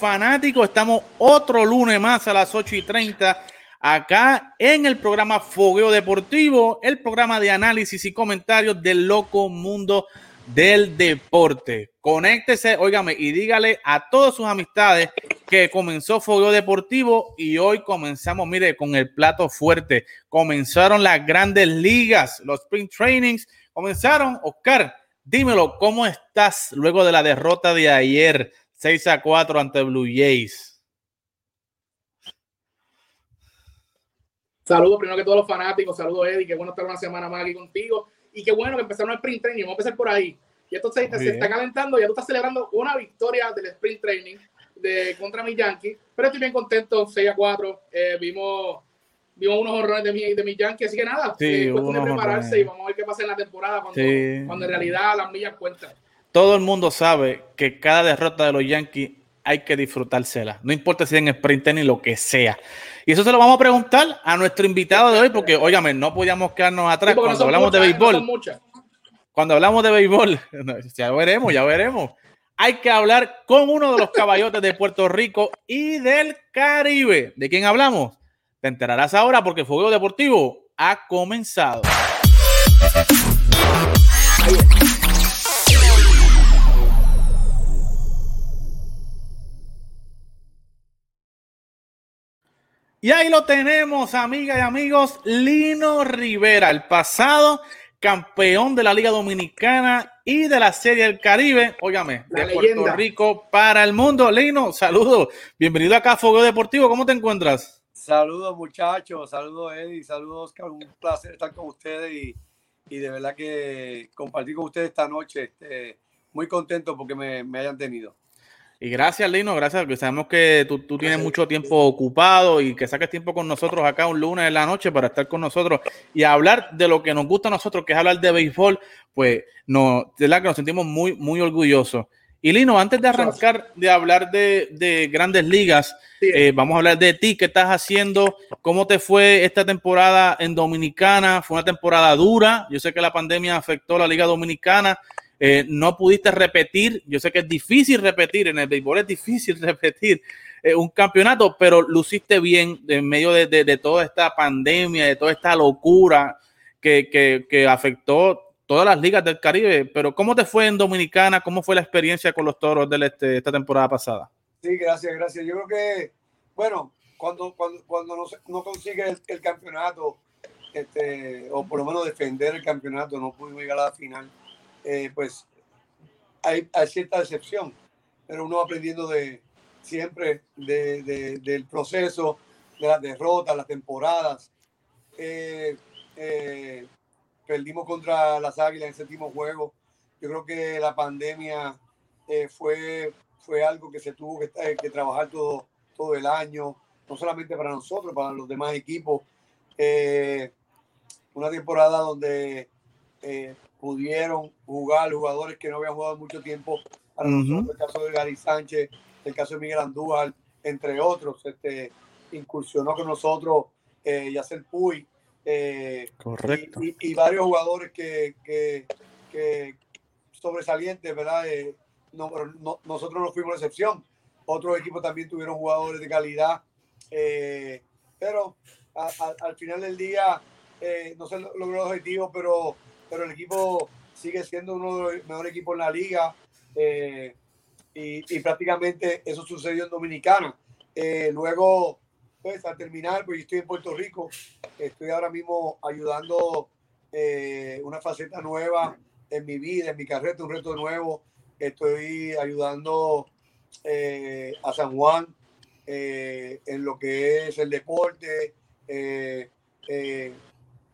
fanáticos. Estamos otro lunes más a las 8 y 30 acá en el programa Fogueo Deportivo, el programa de análisis y comentarios del loco mundo del deporte. Conéctese, óigame, y dígale a todas sus amistades que comenzó Fogueo Deportivo y hoy comenzamos, mire, con el plato fuerte. Comenzaron las grandes ligas, los sprint trainings, comenzaron, Oscar Dímelo, ¿cómo estás luego de la derrota de ayer 6 a 4 ante Blue Jays? Saludos primero que todos los fanáticos, saludos Eddie, qué bueno estar una semana más aquí contigo. Y qué bueno que empezaron el sprint training, vamos a empezar por ahí. Y esto se, está calentando, ya tú estás celebrando una victoria del sprint training de contra mi Yankee, pero estoy bien contento, 6 a 4, eh, vimos vimos unos horrores de mi, de mi Yankee, así que nada, sí, eh, cuestión de prepararse y vamos a ver qué pasa en la temporada cuando, cuando en realidad las millas cuentan. Todo el mundo sabe que cada derrota de los Yankees hay que disfrutársela, no importa si en sprint ni lo que sea. Y eso se lo vamos a preguntar a nuestro invitado de hoy, porque, óigame, no podíamos quedarnos atrás cuando hablamos de ¿eh? béisbol. cuando hablamos de béisbol, ya veremos, ya veremos. Hay que hablar con uno de los caballotes de Puerto Rico y del Caribe. ¿De quién hablamos? Te enterarás ahora porque Fuego Deportivo ha comenzado. Y ahí lo tenemos, amigas y amigos, Lino Rivera, el pasado campeón de la Liga Dominicana y de la Serie del Caribe, óigame, de Puerto Rico para el mundo. Lino, saludos, bienvenido acá a Fuego Deportivo, ¿cómo te encuentras? Saludos muchachos, saludos Eddie, saludos Oscar, un placer estar con ustedes y, y de verdad que compartir con ustedes esta noche, este, muy contento porque me, me hayan tenido. Y gracias, Lino, gracias, porque sabemos que tú, tú tienes mucho tiempo ocupado y que saques tiempo con nosotros acá un lunes en la noche para estar con nosotros y hablar de lo que nos gusta a nosotros, que es hablar de béisbol, pues no, de verdad que nos sentimos muy, muy orgullosos. Y Lino, antes de arrancar de hablar de, grandes ligas, eh, vamos a hablar de ti, qué estás haciendo, cómo te fue esta temporada en Dominicana, fue una temporada dura, yo sé que la pandemia afectó a la Liga Dominicana, eh, no pudiste repetir, yo sé que es difícil repetir, en el béisbol es difícil repetir eh, un campeonato, pero luciste bien en medio de, toda esta pandemia, de toda esta locura que, que, afectó todas las ligas del Caribe, pero ¿cómo te fue en Dominicana? ¿Cómo fue la experiencia con los toros de este, esta temporada pasada? Sí, gracias, gracias. Yo creo que, bueno, cuando, cuando, cuando no, no consigue el, campeonato, este, o por lo menos defender el campeonato, no pudimos llegar a la final, eh, pues hay, hay, cierta decepción, pero uno aprendiendo de siempre de, del proceso, de las derrotas, las temporadas. Eh, eh, perdimos contra las Águilas en el séptimo juego. Yo creo que la pandemia eh, fue, fue algo que se tuvo que, eh, que, trabajar todo, todo el año, no solamente para nosotros, para los demás equipos. Eh, una temporada donde pudieron jugar jugadores que no habían jugado mucho tiempo para nosotros, el caso de Gary Sánchez, el caso de Miguel Andújar, entre otros, este, incursionó con nosotros eh, Yacel Puy, eh, Correcto. Y, varios jugadores que, que, sobresalientes, ¿verdad? Eh, no, nosotros no fuimos la excepción. Otros equipos también tuvieron jugadores de calidad. Eh, pero al final del día no se logró el objetivo, pero, pero el equipo sigue siendo uno de los mejores equipos en la liga. Y, y, prácticamente eso sucedió en Dominicana. luego pues al terminar, pues yo estoy en Puerto Rico, estoy ahora mismo ayudando eh, una faceta nueva en mi vida, en mi carrera, un reto nuevo. Estoy ayudando eh, a San Juan eh, en lo que es el deporte,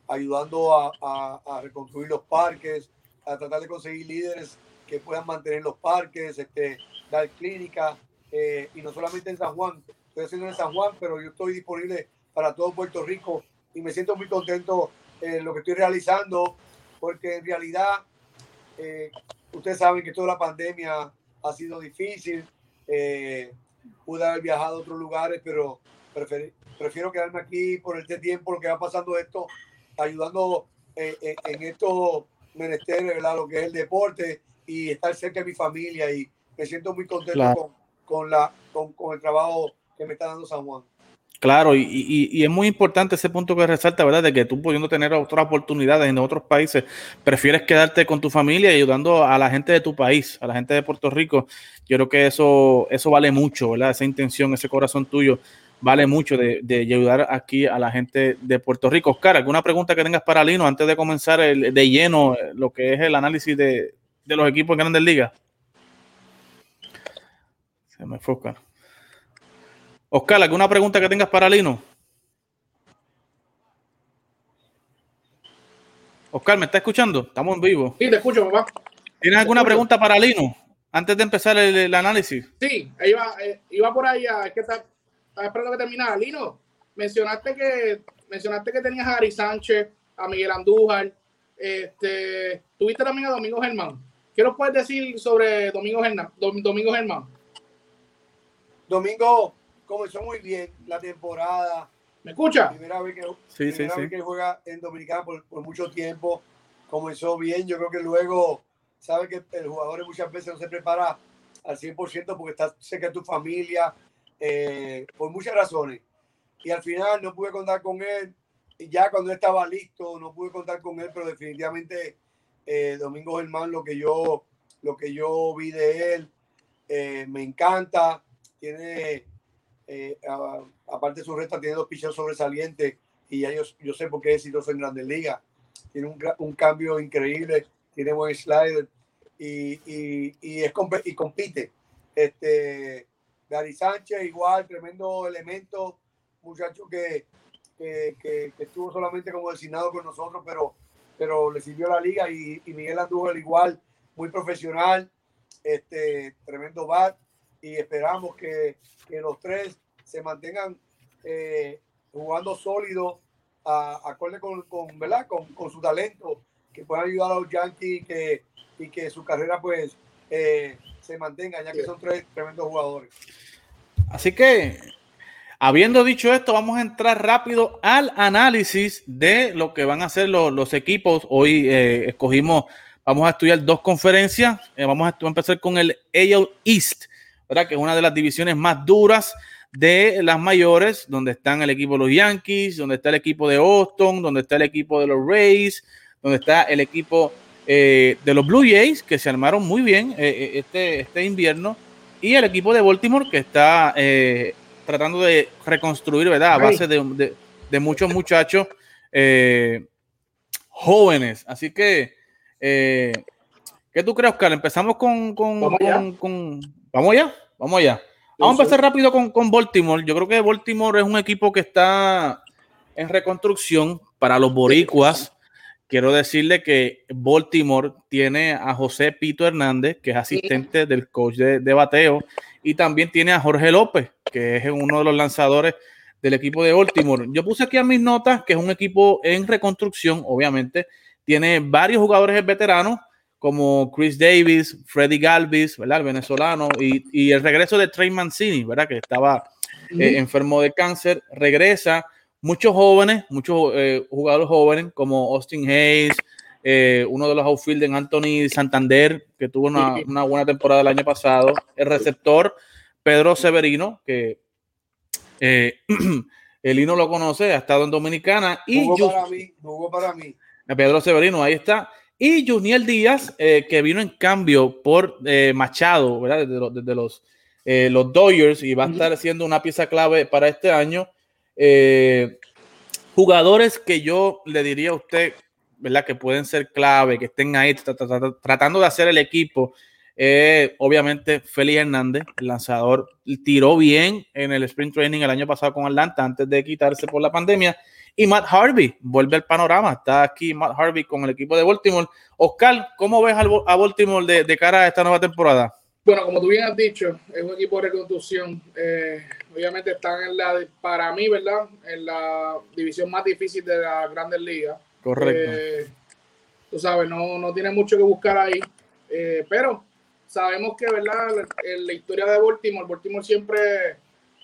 ayudando a, a, reconstruir los parques, a tratar de conseguir líderes que puedan mantener los parques, este, dar clínica, y no solamente en San Juan, estoy haciendo en San Juan, pero yo estoy disponible para todo Puerto Rico y me siento muy contento en lo que estoy realizando, porque en realidad eh, ustedes saben que toda la pandemia ha sido difícil. Eh, pude haber viajado a otros lugares, pero prefiero quedarme aquí por este tiempo, lo que va pasando esto, ayudando eh, en estos menesteres, ¿verdad? lo que es el deporte y estar cerca de mi familia y, me siento muy contento con, con, la, con, con el trabajo que me está dando San Juan. Claro, y, y, y, es muy importante ese punto que resalta, ¿verdad? De que tú pudiendo tener otras oportunidades en otros países, prefieres quedarte con tu familia y ayudando a la gente de tu país, a la gente de Puerto Rico. Yo creo que eso, eso vale mucho, ¿verdad? Esa intención, ese corazón tuyo vale mucho de, de ayudar aquí a la gente de Puerto Rico. Oscar, ¿alguna pregunta que tengas para Lino antes de comenzar el, de lleno lo que es el análisis de, de los equipos en Grandes Ligas? Se me fue Oscar. Oscar, ¿alguna pregunta que tengas para Lino? Oscar, ¿me está escuchando? Estamos en vivo. Sí, te escucho, papá. ¿Tienes alguna pregunta para Lino antes de empezar el, análisis? Sí, iba, eh, iba por ahí, que está, estaba esperando que terminara. Lino, mencionaste que, mencionaste que tenías a Ari Sánchez, a Miguel Andújar, este, tuviste también a Domingo Germán. ¿Qué nos puedes decir sobre Domingo Germán? Domingo Germán. Domingo comenzó muy bien la temporada. ¿Me escucha? Primera vez que, sí, sí, sí. que juega en Dominicana por, por, mucho tiempo. Comenzó bien. Yo creo que luego, sabe que el jugador muchas veces no se prepara al 100% porque está cerca de tu familia, eh, por muchas razones. Y al final no pude contar con él. Y ya cuando estaba listo, no pude contar con él, pero definitivamente eh, Domingo Germán, lo que yo, lo que yo vi de él, eh, me encanta. Tiene eh, aparte de su resta, tiene dos pichos sobresalientes y ya yo, yo sé por qué es exitoso en Grandes Ligas. Tiene un, un, cambio increíble, tiene buen slider y, y, y, es, y compite. Este, Gary Sánchez, igual, tremendo elemento, muchacho que, que, que, estuvo solamente como designado con nosotros, pero, pero le sirvió la liga y, y Miguel Andújar igual, muy profesional, este, tremendo bat y esperamos que, que los tres se mantengan eh, jugando sólido, a, acorde con, con, ¿verdad? Con, con, su talento, que puedan ayudar a los Yankees que, y que su carrera pues eh, se mantenga, ya que son tres tremendos jugadores. Así que, habiendo dicho esto, vamos a entrar rápido al análisis de lo que van a hacer los, los equipos. Hoy eh, escogimos, vamos a estudiar dos conferencias. Eh, vamos a empezar con el AL East ¿verdad? que es una de las divisiones más duras de las mayores, donde están el equipo de los Yankees, donde está el equipo de Boston, donde está el equipo de los Rays, donde está el equipo eh, de los Blue Jays, que se armaron muy bien eh, eh este, este invierno, y el equipo de Baltimore, que está eh, tratando de reconstruir, ¿verdad? A base de, de, de muchos muchachos jóvenes. Así que, ¿qué tú crees, Oscar? Empezamos con, con, con, con Vamos allá, vamos allá. Vamos a empezar rápido con, con, Baltimore. Yo creo que Baltimore es un equipo que está en reconstrucción para los boricuas. Quiero decirle que Baltimore tiene a José Pito Hernández, que es asistente del coach de, de, bateo, y también tiene a Jorge López, que es uno de los lanzadores del equipo de Baltimore. Yo puse aquí a mis notas que es un equipo en reconstrucción, obviamente. Tiene varios jugadores veteranos, como Chris Davis, Freddy Galvis, ¿verdad? El venezolano, y, y el regreso de Trey Mancini, ¿verdad? Que estaba eh, enfermo de cáncer, regresa. Muchos jóvenes, muchos eh, jugadores jóvenes, como Austin Hayes, eh, uno de los outfielders, Anthony Santander, que tuvo una, una, buena temporada el año pasado. El receptor, Pedro Severino, que el Hino lo conoce, ha estado en Dominicana. Y jugó para mí, jugó para mí. Pedro Severino, ahí está. Y Juniel Díaz, eh, que vino en cambio por eh, Machado, ¿verdad? Desde, los, desde los, eh, los Dodgers y va a estar siendo una pieza clave para este año. Eh, jugadores que yo le diría a usted, ¿verdad? Que pueden ser clave, que estén ahí tratando de hacer el equipo. obviamente, Félix Hernández, el lanzador, tiró bien en el sprint training el año pasado con Atlanta antes de quitarse por la pandemia y Matt Harvey vuelve al panorama. Está aquí Matt Harvey con el equipo de Baltimore. Oscar, ¿cómo ves a Baltimore de cara a esta nueva temporada? Bueno, como tú bien has dicho, es un equipo de reconstrucción. Eh, obviamente están en la, para mí, ¿verdad? En la división más difícil de la Grandes Ligas. Correcto. Eh, tú sabes, no, no tiene mucho que buscar ahí. Eh, pero sabemos que, ¿verdad? En la historia de Baltimore, Baltimore siempre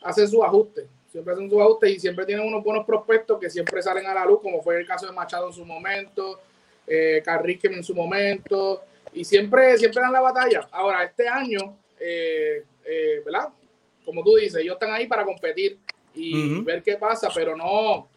hace sus ajustes siempre hacen sus ajustes y siempre tienen unos buenos prospectos que siempre salen a la luz, como fue el caso de Machado en su momento, eh, Carrique en su momento, y siempre, siempre dan la batalla. Ahora, este año, eh, eh, ¿verdad? Como tú dices, ellos están ahí para competir y ver qué pasa, pero no,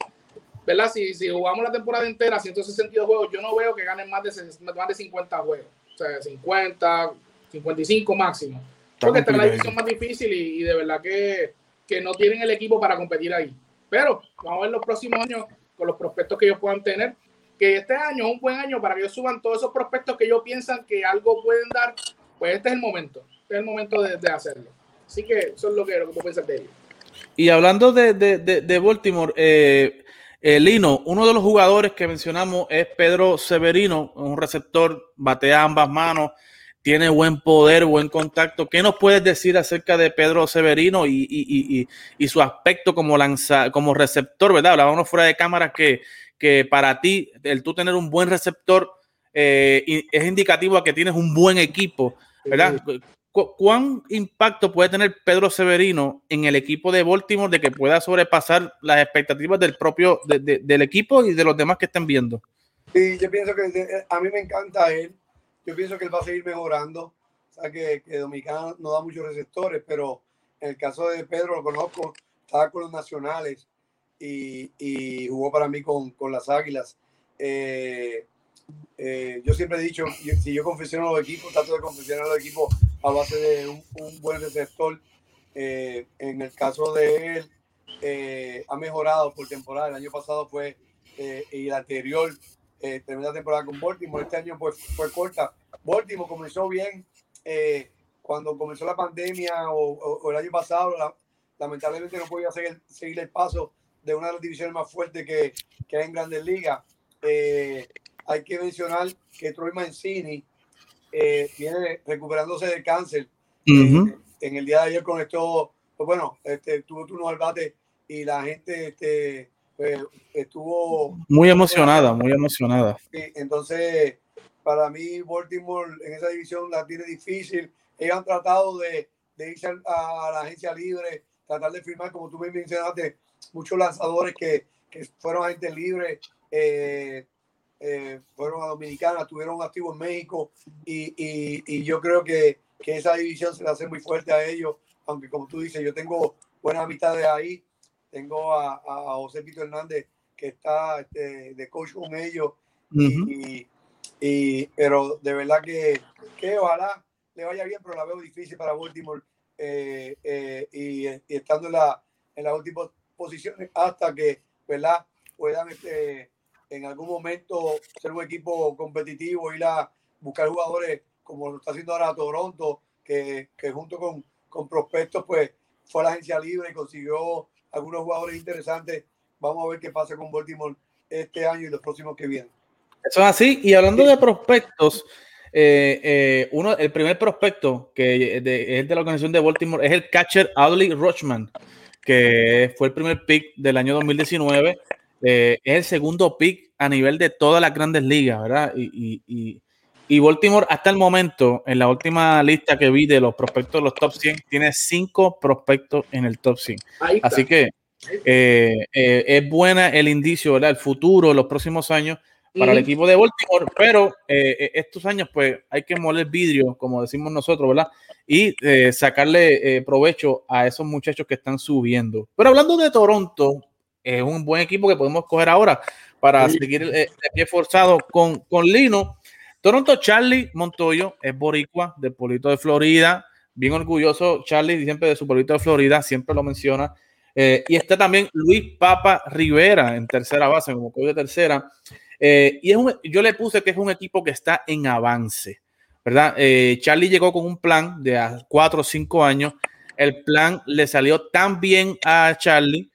¿verdad? Si, si jugamos la temporada entera, 162 juegos, yo no veo que ganen más de, más de 50 juegos. O sea, 50, 55 máximo. Porque esta es la división más difícil y, de verdad que, que, no tienen el equipo para competir ahí. Pero vamos a ver los próximos años con los prospectos que ellos puedan tener. Que este año es un buen año para que ellos suban todos esos prospectos que ellos piensan que algo pueden dar. Pues este es el momento. Este es el momento de, hacerlo. Así que eso es lo que, lo que puedo de ellos. Y hablando de, de, de Baltimore, eh, eh, Lino, uno de los jugadores que mencionamos es Pedro Severino, un receptor, batea ambas manos, tiene buen poder, buen contacto. ¿Qué nos puedes decir acerca de Pedro Severino y, su aspecto como, lanza, como receptor, verdad? Hablábamos fuera de cámara que, que para ti, el tú tener un buen receptor eh, es indicativo a que tienes un buen equipo, ¿verdad? ¿Cuán impacto puede tener Pedro Severino en el equipo de Baltimore de que pueda sobrepasar las expectativas del propio del equipo y de los demás que estén viendo? Sí, yo pienso que a mí me encanta él. Yo pienso que él va a seguir mejorando. O sea, que, que Dominicana no da muchos receptores, pero en el caso de Pedro lo conozco, estaba con los nacionales y, y jugó para mí con, con las Águilas. Eh, eh, yo siempre he dicho, si yo confesiono los equipos, trato de confesionar los equipos a base de un, buen receptor. Eh, en el caso de él, eh, ha mejorado por temporada. El año pasado fue, y el anterior, tremenda temporada con Baltimore. Este año pues, fue corta. Baltimore comenzó bien cuando comenzó la pandemia o, el año pasado. lamentablemente no podía seguir, seguir, el paso de una de las divisiones más fuertes que, que hay en Grandes Ligas. hay que mencionar que Troy Mancini eh, viene recuperándose de cáncer. Eh, en el día de ayer conectó, pues bueno, este, tuvo turno al bate y la gente este, pues, estuvo... Muy emocionada, muy emocionada. entonces, para mí, Baltimore en esa división la tiene difícil. Ellos han tratado de, de irse a, la agencia libre, tratar de firmar, como tú me mencionaste, muchos lanzadores que, que fueron agentes libres. Eh, eh, fueron a Dominicana, tuvieron activo en México y, y, yo creo que, que, esa división se le hace muy fuerte a ellos, aunque como tú dices, yo tengo buenas amistades ahí, tengo a, a José Pito Hernández que está este, de coach con ellos, y, y, pero de verdad que, que ojalá le vaya bien, pero la veo difícil para Baltimore eh, eh, y, estando en la, en las últimas posiciones hasta que ¿verdad? puedan este, en algún momento ser un equipo competitivo, ir a buscar jugadores como lo está haciendo ahora Toronto, que, que junto con, con prospectos, pues fue a la agencia libre y consiguió algunos jugadores interesantes. Vamos a ver qué pasa con Baltimore este año y los próximos que vienen. Eso es así. Y hablando de prospectos, eh, eh, uno, el primer prospecto que es de la organización de Baltimore es el catcher Adley Rochman, que fue el primer pick del año 2019 eh, es el segundo pick a nivel de todas las grandes ligas, ¿verdad? Y, y, y, Baltimore hasta el momento, en la última lista que vi de los prospectos de los top 100, tiene cinco prospectos en el top 100. Así que eh, eh, es buena el indicio, ¿verdad? El futuro, los próximos años para el equipo de Baltimore, pero estos años pues hay que moler vidrio, como decimos nosotros, ¿verdad? Y sacarle provecho a esos muchachos que están subiendo. Pero hablando de Toronto, es un buen equipo que podemos coger ahora para seguir el, pie forzado con, con Lino. Toronto Charlie Montoyo es boricua del pueblito de Florida, bien orgulloso Charlie siempre de su pueblito de Florida, siempre lo menciona. Eh, y está también Luis Papa Rivera en tercera base, como coach de tercera. Eh, y es un, yo le puse que es un equipo que está en avance, ¿verdad? Eh, Charlie llegó con un plan de a cuatro o cinco años. El plan le salió tan bien a Charlie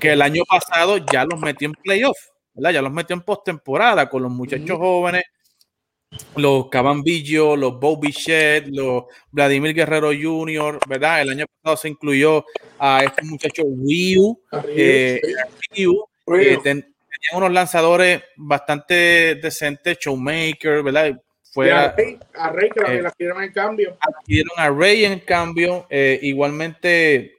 que el año pasado ya los metió en playoff, ¿verdad? Ya los metió en postemporada con los muchachos jóvenes, los Cabambillo, los Bobby Shed, los Vladimir Guerrero Jr., ¿verdad? El año pasado se incluyó a este muchacho Ryu, eh, eh, tenían unos lanzadores bastante decentes, Showmaker, ¿verdad? Fue a, Rey, que eh, adquirieron en cambio. Adquirieron a Rey en cambio. igualmente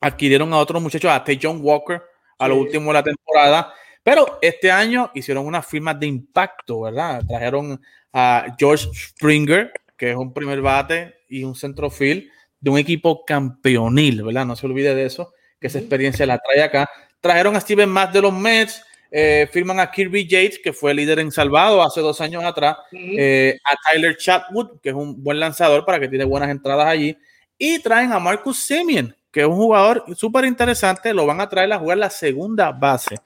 adquirieron a otros muchachos, a John Walker, a lo último de la temporada. Pero este año hicieron unas firmas de impacto, ¿verdad? Trajeron a George Springer, que es un primer bate y un centrofield. de un equipo campeonil, ¿verdad? No se olvide de eso, que esa experiencia la trae acá. Trajeron a Steven Matt de los Mets, eh, firman a Kirby Yates, que fue líder en salvado hace dos años atrás, eh, a Tyler Chatwood, que es un buen lanzador para que tiene buenas entradas allí, y traen a Marcus Semien, que es un jugador súper interesante, lo van a traer a jugar la segunda base.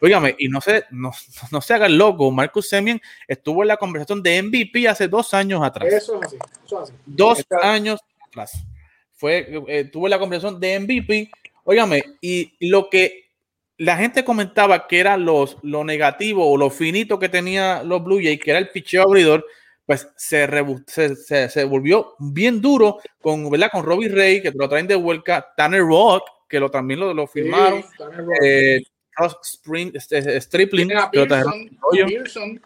Óigame, y no se, no, no se hagan loco, Marcus Semien estuvo en la conversación de MVP hace dos años atrás. Eso es así, eso es así. Dos años atrás. Fue, eh, tuvo la conversación de MVP. Óigame, y lo que la gente comentaba que era los, lo negativo o lo finito que tenía los Blue Jays, que era el picheo abridor, pues se, se, se, volvió bien duro con, ¿verdad? con Robbie Ray, que lo traen de vuelta, Tanner Rock, que lo, también lo, lo firmaron, sí, eh, Spring, este, Stripling, Pearson,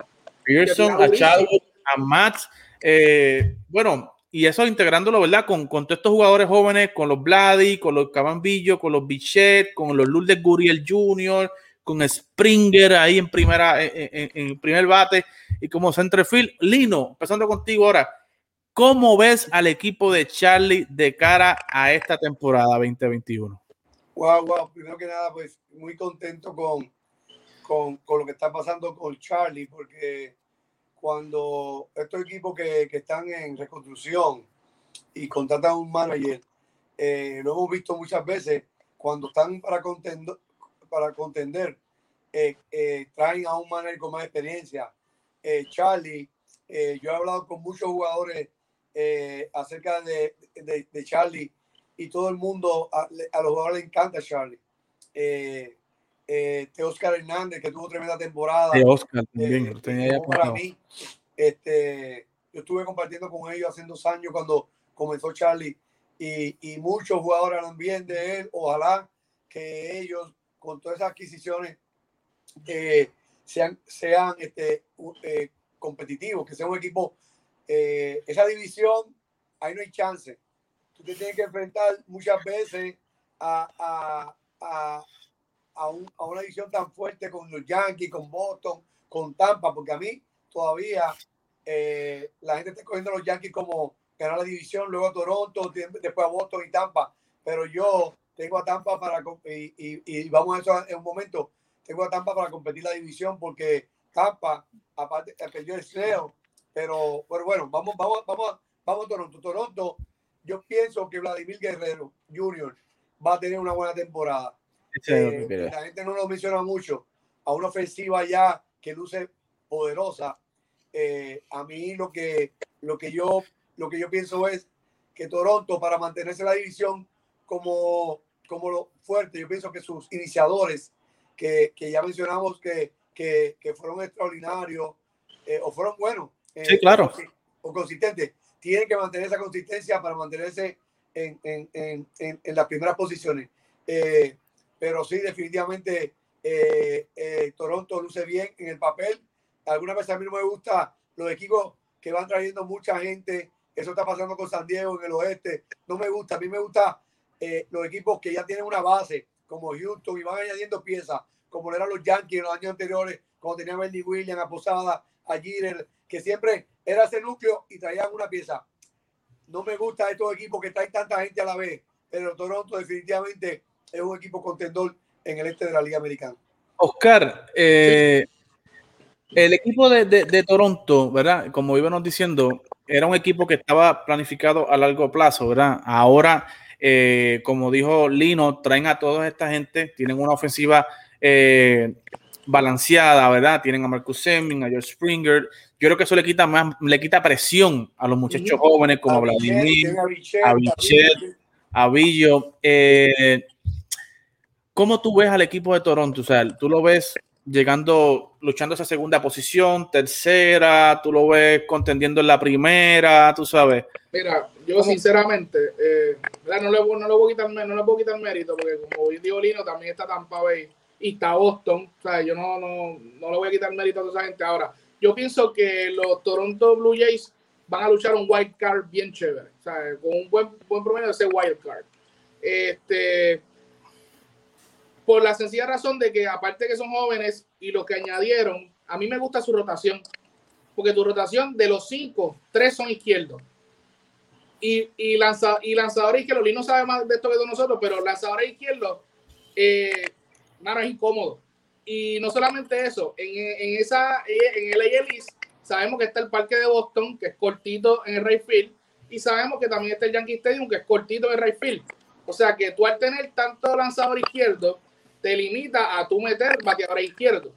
Pearson, a Chadwick, a Matt, eh, bueno, y eso integrándolo, ¿verdad? Con, con todos estos jugadores jóvenes, con los Vladi, con los Cabambillo, con los Bichet, con los Lourdes Guriel Jr., con Springer ahí en primera, en, en, primer bate y como centerfield. Lino, empezando contigo ahora, ¿cómo ves al equipo de Charlie de cara a esta temporada 2021? Wow, wow, primero que nada, pues muy contento con, con, con lo que está pasando con Charlie, porque cuando estos equipos que, que están en reconstrucción y contratan a un manager, eh, lo hemos visto muchas veces, cuando están para contender, para contender eh, eh, traen a un manager con más experiencia. Charlie, yo he hablado con muchos jugadores acerca de, de, de, Charlie y todo el mundo, a, a los jugadores les encanta Charlie eh, Oscar Hernández, que tuvo tremenda temporada. De Oscar también, eh, tenía para mí. Este, yo estuve compartiendo con ellos hace dos años cuando comenzó Charlie y, y muchos jugadores hablan bien de él. Ojalá que ellos, con todas esas adquisiciones, eh, sean, sean este, eh, competitivos, que sea un equipo. Eh, esa división, ahí no hay chance. Tú te tienes que enfrentar muchas veces a, a, a a, un, a, una edición tan fuerte con los Yankees, con Boston, con Tampa, porque a mí todavía eh, la gente está cogiendo a los Yankees como ganar la división, luego a Toronto, después a Boston y Tampa, pero yo tengo a Tampa para, y, y, y vamos a eso en un momento, tengo a Tampa para competir la división porque Tampa, aparte, eh, perdió el SEO, pero, pero bueno, vamos, vamos, vamos, vamos a Toronto. Toronto, yo pienso que Vladimir Guerrero Jr. va a tener una buena temporada. Eh, la gente no lo menciona mucho. A una ofensiva ya que luce poderosa. Eh, a mí lo que, lo, que yo, lo que yo pienso es que Toronto, para mantenerse la división como, como lo fuerte, yo pienso que sus iniciadores, que, que ya mencionamos que, que, que fueron extraordinarios eh, o fueron buenos, sí, claro. o consistentes, tienen que mantener esa consistencia para mantenerse en, en, en, en las primeras posiciones. Eh, pero sí, definitivamente eh, eh, Toronto luce bien en el papel. Alguna vez a mí no me gusta los equipos que van trayendo mucha gente. Eso está pasando con San Diego en el oeste. No me gusta. A mí me gusta eh, los equipos que ya tienen una base, como Houston, y van añadiendo piezas, como eran los Yankees en los años anteriores, cuando tenían a Wendy Williams, a Posada, a Jeter, que siempre era ese núcleo y traían una pieza. No me gusta estos equipos que traen tanta gente a la vez, pero Toronto definitivamente es un equipo contendor en el este de la Liga Americana. Oscar, eh, el equipo de, de, de, Toronto, ¿verdad? Como íbamos diciendo, era un equipo que estaba planificado a largo plazo, ¿verdad? Ahora, eh, como dijo Lino, traen a toda esta gente, tienen una ofensiva eh, balanceada, ¿verdad? Tienen a Marcus Seming, a George Springer. Yo creo que eso le quita más, le quita presión a los muchachos jóvenes como a Vladimir, a Bichet, a Villo. Eh, ¿Cómo tú ves al equipo de Toronto? O sea, tú lo ves llegando, luchando esa segunda posición, tercera, tú lo ves contendiendo en la primera, tú sabes. Mira, yo sinceramente, eh, no, le, no, le voy a quitar, no le puedo quitar mérito, porque como dijo Lino, también está Tampa Bay y está Boston, o sea, yo no, no, no le voy a quitar mérito a toda esa gente. Ahora, yo pienso que los Toronto Blue Jays van a luchar un wild card bien chévere, o sea, con un buen, buen promedio de ese wild card. Este por la sencilla razón de que aparte que son jóvenes y los que añadieron, a mí me gusta su rotación, porque tu rotación de los cinco, tres son izquierdos. Y, y, lanza, y lanzador izquierdo, Lino sabe más de esto que de nosotros, pero lanzador izquierdo, eh, nada, es incómodo. Y no solamente eso, en, en esa, en el ALIS sabemos que está el parque de Boston, que es cortito en el right field, y sabemos que también está el Yankee Stadium, que es cortito en el right field. O sea que tú al tener tanto lanzador izquierdo, te limita a tú meter bateador izquierdo.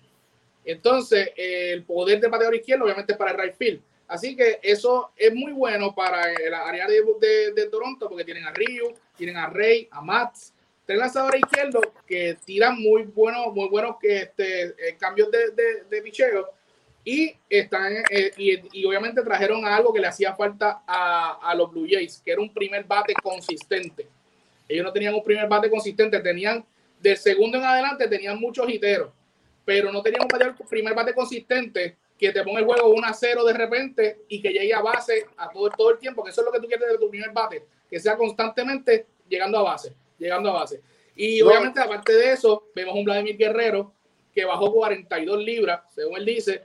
Entonces, el poder de bateador izquierdo obviamente es para el right field. Así que eso es muy bueno para el área de, de, Toronto porque tienen a Ryu, tienen a Rey, a Mats, tres lanzadores izquierdos que tiran muy buenos, muy buenos este, eh, cambios de, de, de picheo y están eh, y, y, obviamente trajeron algo que le hacía falta a, a, los Blue Jays, que era un primer bate consistente. Ellos no tenían un primer bate consistente, tenían del segundo en adelante tenían muchos hiteros, pero no tenían un primer bate consistente que te ponga el juego 1 a 0 de repente y que llegue a base a todo, todo el tiempo, que eso es lo que tú quieres de tu primer bate, que sea constantemente llegando a base, llegando a base. Y obviamente, aparte de eso, vemos un Vladimir Guerrero que bajó 42 libras, según él dice.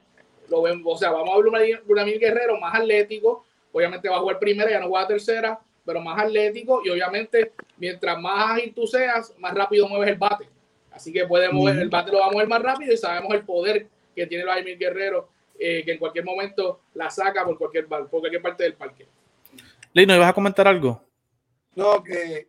Lo vemos, o sea, vamos a ver un Vladimir Guerrero más atlético. Obviamente va a jugar primera, ya no juega tercera, pero más atlético. Y obviamente, mientras más ágil tú seas, más rápido mueves el bate. Así que puede mover, el bate lo va a mover más rápido y sabemos el poder que tiene Vladimir Guerrero eh, que en cualquier momento la saca por cualquier, por cualquier parte del parque. Lino, ¿ibas a comentar algo? No, que,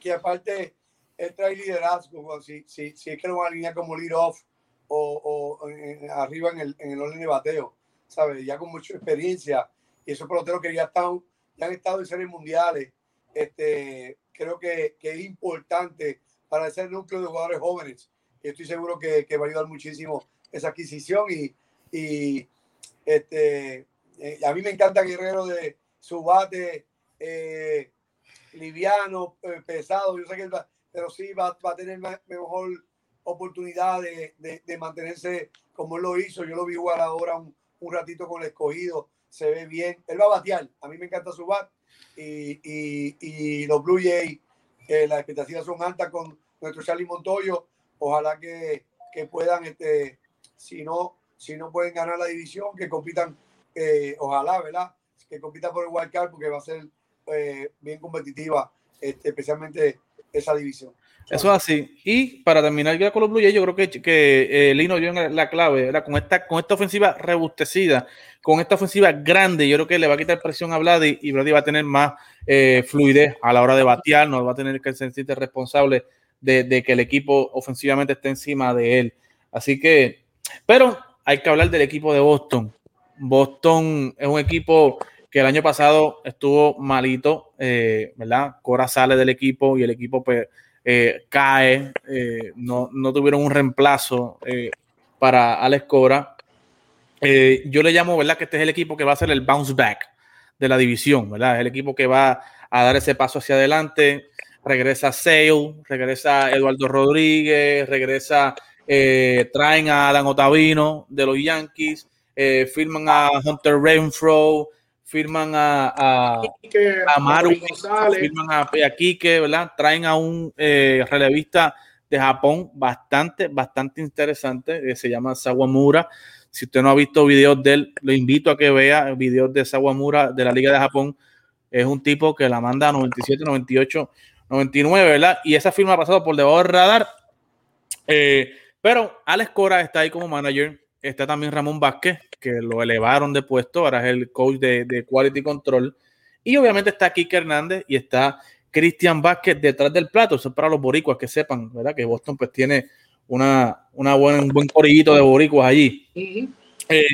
que aparte él trae liderazgo, si, si, si es que lo va a alinear como lead off o, o arriba en el, en el orden de bateo, ¿sabes? Ya con mucha experiencia y esos peloteros que ya están, han estado en series mundiales, este, creo que, que es importante para ese núcleo de jugadores jóvenes. Y estoy seguro que, que va a ayudar muchísimo esa adquisición y, y este, eh, a mí me encanta Guerrero de su bate eh, liviano, eh, pesado. Yo sé que pero sí va, va a tener mejor oportunidad de, de, mantenerse como él lo hizo. Yo lo vi jugar ahora un, un, ratito con el escogido. Se ve bien. Él va a batear. A mí me encanta su bat. Y, y, los Blue Jays, las expectativas son altas con nuestro Charlie Montoyo. Ojalá que, que puedan, este, si no, si no pueden ganar la división, que compitan, eh, ojalá, ¿verdad? Que compitan por el wild card porque va a ser eh, bien competitiva, este, especialmente esa división. Eso es así. Y para terminar ya con los Blue Jays, yo creo que, que eh, Lino dio la clave, ¿verdad? Con esta, con esta ofensiva rebustecida, con esta ofensiva grande, yo creo que le va a quitar presión a Vladi y Vladi va a tener más fluidez a la hora de batear, no va a tener que sentirse responsable de, de, que el equipo ofensivamente esté encima de él. Así que, pero hay que hablar del equipo de Boston. Boston es un equipo que el año pasado estuvo malito, eh, ¿verdad? Cora sale del equipo y el equipo pues, eh, cae, eh, no, no, tuvieron un reemplazo para Alex Cora. yo le llamo, ¿verdad? Que este es el equipo que va a ser el bounce back de la división, ¿verdad? Es el equipo que va a dar ese paso hacia adelante. Regresa Sale, regresa Eduardo Rodríguez, regresa eh, traen a Adam Otavino de los Yankees, eh, firman a Hunter Renfro, firman a, a, a Maru, firman a, a Kike, ¿verdad? Traen a un eh, relevista de Japón bastante, bastante interesante, que se llama Sawamura. Si usted no ha visto videos de él, lo invito a que vea videos de Sawamura de la Liga de Japón. Es un tipo que la manda a 97, 98, 99, ¿verdad? Y esa firma ha pasado por debajo del radar. Eh, pero Alex Cora está ahí como manager. Está también Ramón Vázquez, que lo elevaron de puesto, ahora es el coach de, Quality Control. Y obviamente está Kike Hernández y está Cristian Vázquez detrás del plato. Eso es para los boricuas que sepan, ¿verdad? Que Boston pues tiene una, una buena, un buen corillito de boricuas allí. Eh,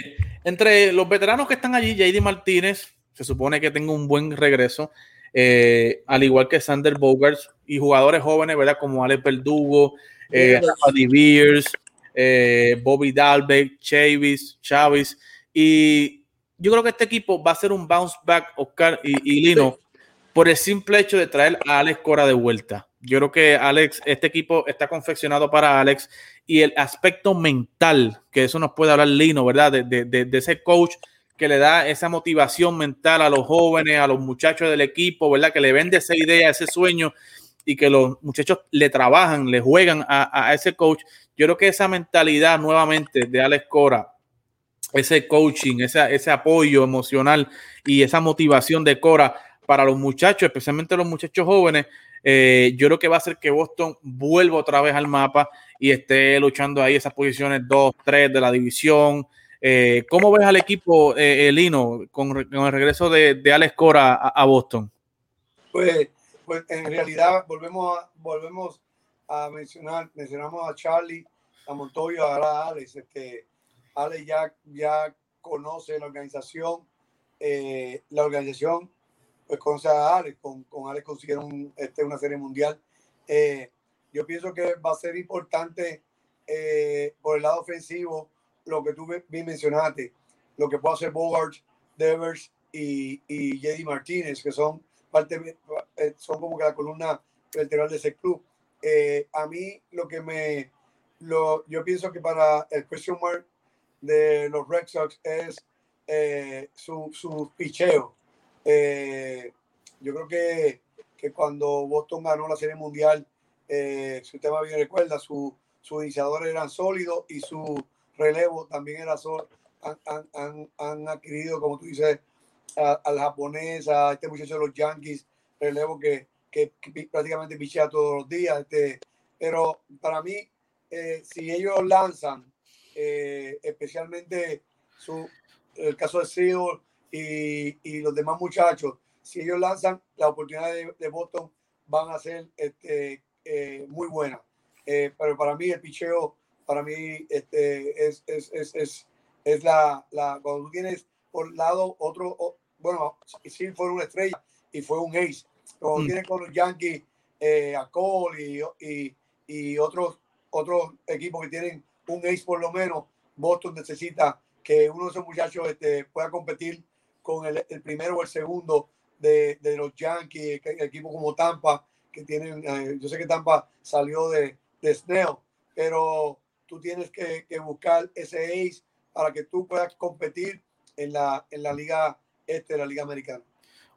entre los veteranos que están allí, JD Martínez, se supone que tenga un buen regreso, eh, al igual que Sander Bogarts y jugadores jóvenes, ¿verdad? Como Alex Verdugo, eh, Beers, eh, Bobby Dalbeck, Chavis, Chavis. Y yo creo que este equipo va a ser un bounce back, Oscar y, Lino, por el simple hecho de traer a Alex Cora de vuelta. Yo creo que Alex, este equipo está confeccionado para Alex y el aspecto mental, que eso nos puede hablar Lino, ¿verdad? De, de, de, ese coach que le da esa motivación mental a los jóvenes, a los muchachos del equipo, ¿verdad? Que le vende esa idea, ese sueño y que los muchachos le trabajan, le juegan a, ese coach. Yo creo que esa mentalidad nuevamente de Alex Cora, ese coaching, ese apoyo emocional y esa motivación de Cora para los muchachos, especialmente los muchachos jóvenes, eh, yo creo que va a hacer que Boston vuelva otra vez al mapa y esté luchando ahí esas posiciones 2, 3 de la división. Eh, ¿Cómo ves al equipo, eh, Lino, con, el regreso de, Alex Cora a, Boston? Pues, pues, en realidad volvemos a, volvemos a mencionar, mencionamos a Charlie, a Montoya, a Alex. Este, Alex ya, ya conoce la organización, la organización pues conoce a Alex, con, con Alex consiguieron este, una serie mundial. Eh, yo pienso que va a ser importante eh, por el lado ofensivo lo que tú bien mencionaste, lo que puede hacer Bogart, Devers y, y JD Martínez, que son parte, eh, son como que la columna vertebral de ese club. a mí lo que me, lo, yo pienso que para el question mark de los Red Sox es su, su picheo eh, yo creo que, que, cuando Boston ganó la Serie Mundial, eh, si usted bien recuerda, sus su iniciadores eran sólidos y su relevo también era sólido. Han, han, han, adquirido, como tú dices, al japonés, a este muchacho de los Yankees, relevo que, que, prácticamente pichea todos los días. Este, pero para mí, eh, si ellos lanzan, eh, especialmente su, el caso de Seal, y, y, los demás muchachos, si ellos lanzan, la oportunidad de, Boston van a ser este, eh, muy buenas. Eh, pero para mí el picheo, para mí este, es, es, es, es, es la, la, cuando tú tienes por lado otro, bueno, sí fue una estrella y fue un ace. Cuando mm. tienes con los Yankees eh, a Cole y, y, y, otros, otros equipos que tienen un ace por lo menos, Boston necesita que uno de esos muchachos este, pueda competir con el, primero o el segundo de, los Yankees, equipos como Tampa, que tienen, eh, yo sé que Tampa salió de, de Snell, pero tú tienes que, buscar ese ace para que tú puedas competir en la, en la liga este, la liga americana.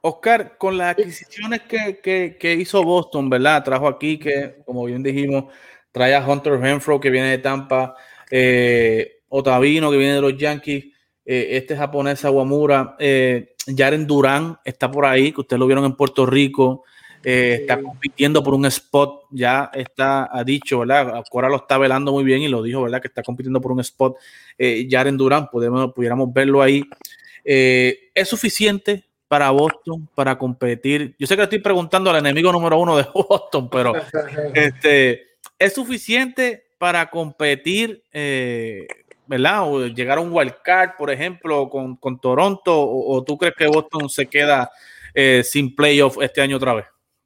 Oscar, con las adquisiciones que, hizo Boston, ¿verdad? Trajo aquí que, como bien dijimos, trae a Hunter Renfro, que viene de Tampa, eh, Otavino, que viene de los Yankees. Eh, este japonés Awamura, eh, Jaren Durán está por ahí, que ustedes lo vieron en Puerto Rico, eh, está compitiendo por un spot, ya está ha dicho, ¿verdad? Ahora lo está velando muy bien y lo dijo, ¿verdad? Que está compitiendo por un spot. Jaren Durán, podemos, pudiéramos verlo ahí. ¿Es suficiente para Boston para competir? Yo sé que estoy preguntando al enemigo número uno de Boston, pero este, ¿es suficiente para competir ¿verdad? O llegar a un wild card, por ejemplo, con, con Toronto, o, tú crees que Boston se queda eh, sin playoff este año otra vez?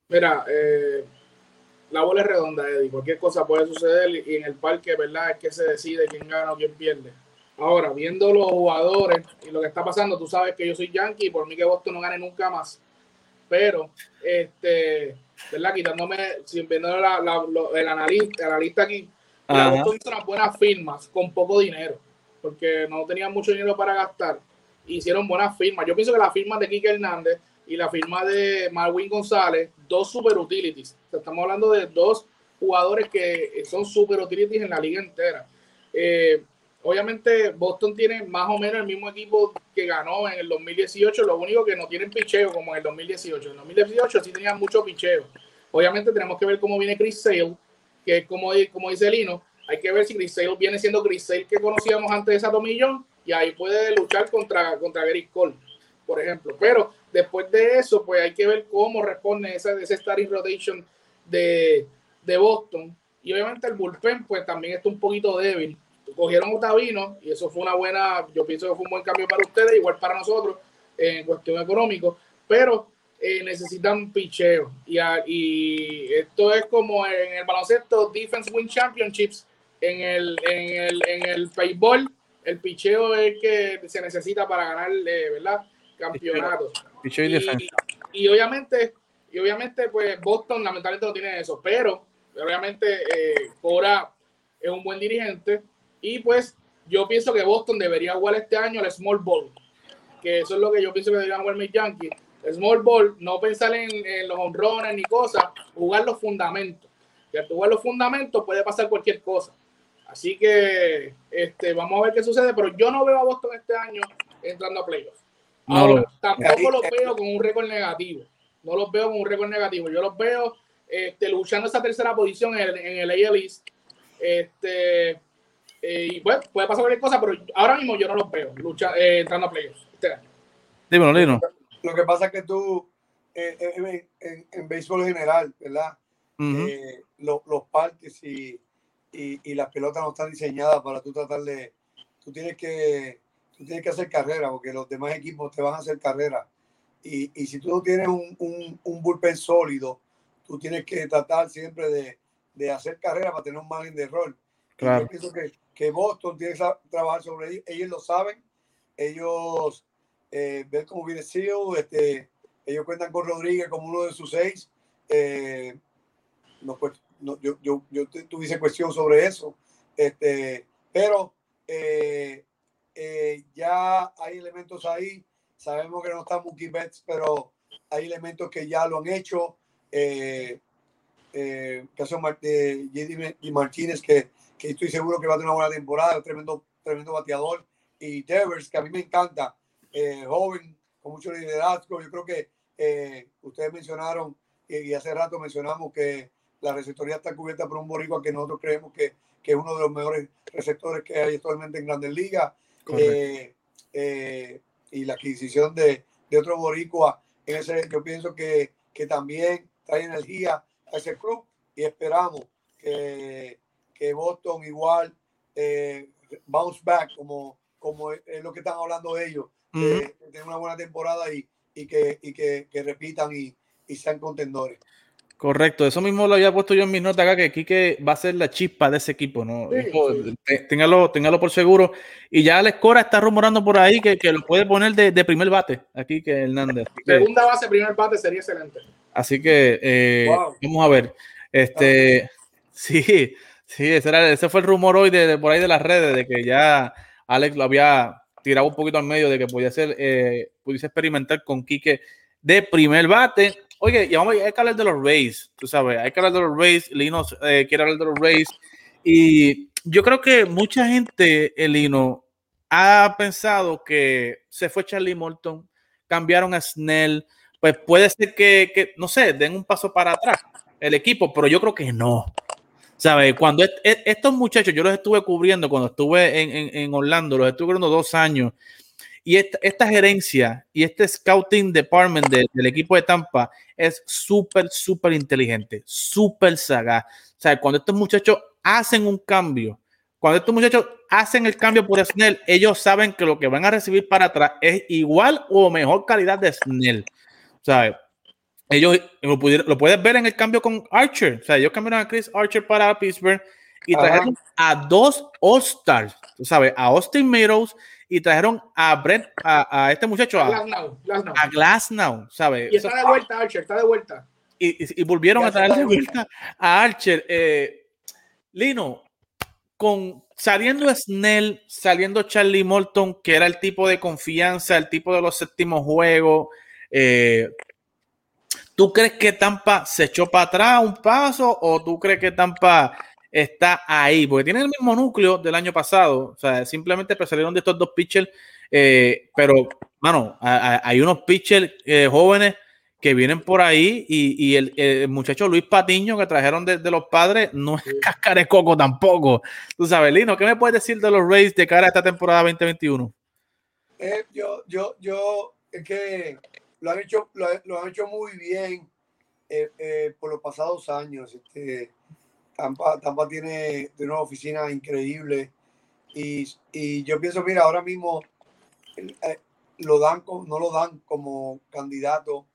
Mira, eh, la bola es redonda, Eddie. Cualquier cosa puede suceder y en el parque, ¿verdad? Es que se decide quién gana o quién pierde. Ahora, viendo los jugadores y lo que está pasando, tú sabes que yo soy Yankee y por mí que Boston no gane nunca más. Pero, este, ¿verdad? Quitándome, sin viendo la, el analista, el analista aquí, Boston hizo unas buenas firmas con poco dinero, porque no tenían mucho dinero para gastar. Hicieron buenas firmas. Yo pienso que la firma de Kike Hernández y la firma de Marwin González, dos super utilities. estamos hablando de dos jugadores que son super utilities en la liga entera. Eh, obviamente Boston tiene más o menos el mismo equipo que ganó en el 2018, lo único que no tienen picheo como en el 2018. En el 2018 sí tenían mucho picheo. Obviamente tenemos que ver cómo viene Chris Sale, que como, como dice Lino, hay que ver si Chris viene siendo Chris que conocíamos antes de esa Millón y ahí puede luchar contra, contra Gary Cole, por ejemplo. Pero después de eso, pues hay que ver cómo responde ese, ese starting rotation de, de Boston. Y obviamente el bullpen, pues también está un poquito débil. Cogieron Otavino y eso fue una buena, yo pienso que fue un buen cambio para ustedes, igual para nosotros en cuestión económico, pero eh, necesitan picheo. Y, y esto es como en el baloncesto, Defense Win Championships. En el, en el, en el béisbol, el picheo es que se necesita para ganar, eh, ¿verdad? Campeonatos. y, y, obviamente, y obviamente, pues Boston lamentablemente no tiene eso, pero obviamente eh, Cora es un buen dirigente y pues yo pienso que Boston debería jugar este año al small ball, que eso es lo que yo pienso que deberían jugar mis Yankees small ball, no pensar en, los honrones ni cosas, jugar los fundamentos. Y al jugar los fundamentos puede pasar cualquier cosa. Así que este, vamos a ver qué sucede, pero yo no veo a Boston este año entrando a playoffs. tampoco lo veo con un récord negativo. No los veo con un récord negativo. Yo los veo este, luchando esa tercera posición en el, en el AL East. Este, eh, y bueno, puede pasar cualquier cosa, pero ahora mismo yo no los veo lucha, eh, entrando a playoffs. Este Dímelo, Lino. Lo que pasa es que tú, eh, en, en, en, béisbol general, ¿verdad? Uh -huh. lo, los parques y, y, y, las pelotas no están diseñadas para tú tratar de. Tú tienes que, tú tienes que hacer carrera, porque los demás equipos te van a hacer carrera. Y, y si tú no tienes un, un, un, bullpen sólido, tú tienes que tratar siempre de, de hacer carrera para tener un margen de error. Claro. Yo pienso que, que, Boston tiene que trabajar sobre ellos. Ellos lo saben. Ellos eh, ven cómo viene Seal. Este, ellos cuentan con Rodríguez como uno de sus seis. Eh, no, pues, no, yo, yo, yo tuviese cuestión sobre eso. Este, pero eh, eh, ya hay elementos ahí. Sabemos que no está Mookie Betts, pero hay elementos que ya lo han hecho. Eh, eh, caso de Martínez, que, que, estoy seguro que va a tener una buena temporada, un tremendo, tremendo bateador. Y Devers, que a mí me encanta, eh, joven, con mucho liderazgo. Yo creo que eh, ustedes mencionaron, y hace rato mencionamos que la receptoría está cubierta por un boricua que nosotros creemos que, que es uno de los mejores receptores que hay actualmente en Grandes Ligas. Eh, eh, y la adquisición de, de otro boricua, en ese, yo pienso que, que también trae energía a ese club y esperamos que, que Boston igual eh, bounce back como, como es lo que están hablando ellos, que tengan una buena temporada y, y, que, y que, que repitan y, y sean contendores. Correcto, eso mismo lo había puesto yo en mis notas acá, que Quique va a ser la chispa de ese equipo, ¿no? Sí, sí. Téngalo, téngalo por seguro. Y ya Alex Cora está rumorando por ahí que, que lo puede poner de, de, primer bate, aquí que Hernández. Segunda base, primer bate sería excelente. Así que eh, wow. vamos a ver. Este, sí, sí, ese, era, ese, fue el rumor hoy de, por ahí de las redes, de que ya Alex lo había tirado un poquito al medio, de que podía ser, eh, pudiese experimentar con Quique de primer bate Oye, y vamos, hay que hablar de los Rays, tú sabes, hay que de los Rays, Lino eh, quiere hablar de los Rays, y yo creo que mucha gente, Lino, ha pensado que se fue Charlie Morton, cambiaron a Snell, pues puede ser que, que, no sé, den un paso para atrás el equipo, pero yo creo que no. ¿Sabes? Cuando est estos muchachos, yo los estuve cubriendo cuando estuve en, en, en Orlando, los estuve cubriendo dos años, y esta, gerencia y este scouting department de, del equipo de Tampa es súper, súper inteligente, súper sagaz. O cuando estos muchachos hacen un cambio, cuando estos muchachos hacen el cambio por Snell, ellos saben que lo que van a recibir para atrás es igual o mejor calidad de Snell. ¿Sabes? Ellos lo, pudieron, lo puedes ver en el cambio con Archer. O sea, ellos cambiaron a Chris Archer para Pittsburgh y trajeron Ajá. a dos All-Stars, ¿sabes? A Austin Meadows y trajeron a Brent, a, a este muchacho, a Glasnow, Glasnow. a Glasnow, ¿sabes? Y está de vuelta, Archer, está de vuelta. Y, y, y volvieron a traer de vuelta a Archer. Eh, Lino, con saliendo Snell, saliendo Charlie Morton, que era el tipo de confianza, el tipo de los séptimos juegos, eh, ¿tú crees que Tampa se echó para atrás un paso o tú crees que Tampa está ahí, porque tienen el mismo núcleo del año pasado, o sea, simplemente salieron de estos dos pitchers, eh, pero, mano, a, a, hay unos pitchers eh, jóvenes que vienen por ahí y, y el, el, muchacho Luis Patiño que trajeron de, de los padres no es cáscara de coco tampoco. Tú sabes, Lino, ¿qué me puedes decir de los Rays de cara a esta temporada 2021? Eh, yo, yo, yo, es que lo han hecho, lo, han hecho muy bien eh, eh, por los pasados años. Este, Tampa, Tampa tiene, tiene, una oficina increíble y, y, yo pienso, mira, ahora mismo eh, lo dan, no lo dan como candidato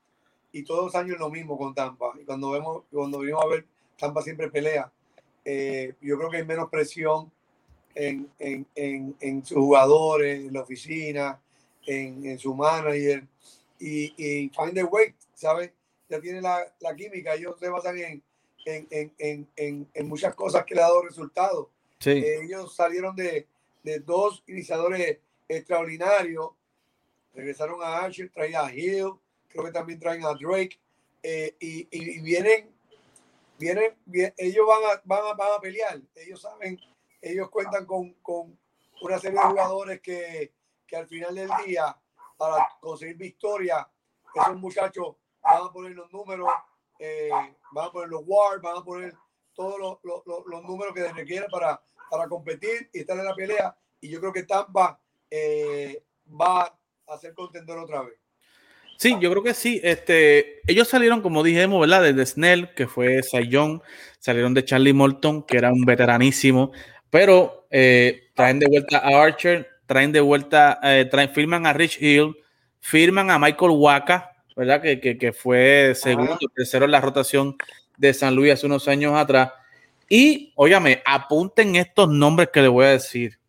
y todos los años lo mismo con Tampa. Y cuando vemos, cuando venimos a ver, Tampa siempre pelea. Yo creo que hay menos presión en, en, en, en sus jugadores, en la oficina, en su manager y, y find the way, ¿sabes? Ya tiene la, la química, ellos se basan en en, en, en, en, muchas cosas que le ha dado resultados. Sí. Eh, ellos salieron de, de, dos iniciadores extraordinarios, regresaron a Archer, traen a Hill, creo que también traen a Drake, eh, y, y, vienen, vienen, vienen, ellos van a, van, a, van a pelear, ellos saben, ellos cuentan con, con una serie de jugadores que, que al final del día, para conseguir victoria, esos muchachos van a poner los números, eh, van a poner los wars, van a poner todos los, los, los números que se requieren para, para competir y estar en la pelea. Y yo creo que Tampa eh, va a ser contendor otra vez. Sí, yo creo que sí. Este, ellos salieron, como dijimos, ¿verdad? Desde Snell, que fue Young, salieron de Charlie Morton, que era un veteranísimo, pero eh, traen de vuelta a Archer, traen de vuelta, eh, traen, firman a Rich Hill, firman a Michael Waka, ¿verdad? Que, que, que fue segundo, tercero en la rotación de San Luis hace unos años atrás. Y, óyame, apunten estos nombres que les voy a decir.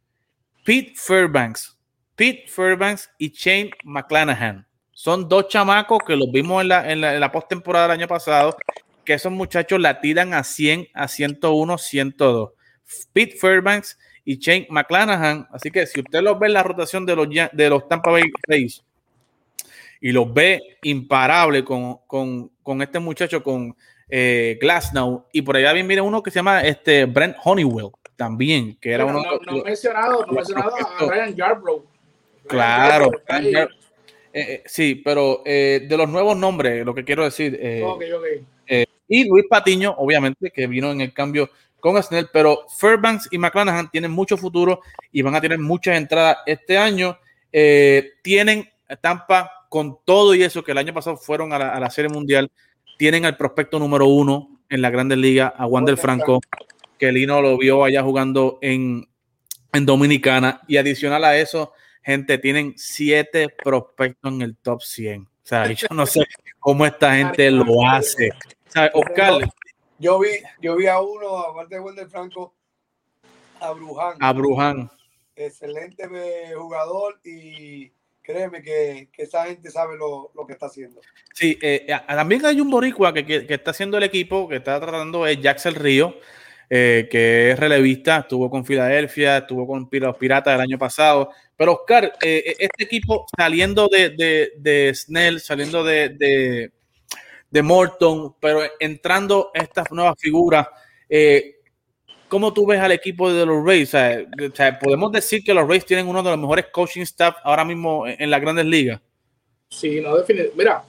Pete Fairbanks, Pete Fairbanks y Shane McClanahan. Son dos chamacos que los vimos en la, en la, en la postemporada del año pasado, que esos muchachos la tiran a 100, a 101, 102. Pete Fairbanks y Shane McClanahan. Así que si usted los ve en la rotación de los, de los Tampa Bay Rays y los ve imparable con, con, con este muchacho, con eh, Glasnow, y por allá bien mire uno que se llama este Brent Honeywell también, que era uno... No, no, mencionado, no mencionado a Ryan Yarbrough. Claro. Eh, eh, sí, pero eh, de los nuevos nombres, lo que quiero decir. Okay, okay. Eh, y Luis Patiño, obviamente, que vino en el cambio con Snell, pero Fairbanks y McClanahan tienen mucho futuro y van a tener muchas entradas este año. tienen Tampa con todo y eso que el año pasado fueron a la, a la Serie Mundial. Tienen al prospecto número uno en la Grandes Ligas, a Wander Franco, que Lino lo vio allá jugando en, en Dominicana. Y adicional a eso, gente, tienen siete prospectos en el top 100. O sea, yo no sé cómo esta gente lo hace. O sea, Oscar. Yo vi, yo vi a uno, aparte de Wander Franco, a Bruján. A Bruján. Excelente jugador y créeme que, que esa gente sabe lo, lo, que está haciendo. Sí, eh, también hay un boricua que, que, que, está haciendo el equipo, que está tratando es Jackson Río, eh, que es relevista, estuvo con Filadelfia, estuvo con los Piratas el año pasado. Pero Oscar, eh, este equipo saliendo de, de, de Snell, saliendo de, de, de, Morton, pero entrando estas nuevas figuras, eh, ¿cómo tú ves al equipo de los Rays? O sea, o sea, podemos decir que los Rays tienen uno de los mejores coaching staff ahora mismo en, las grandes ligas. Sí, no define. Mira,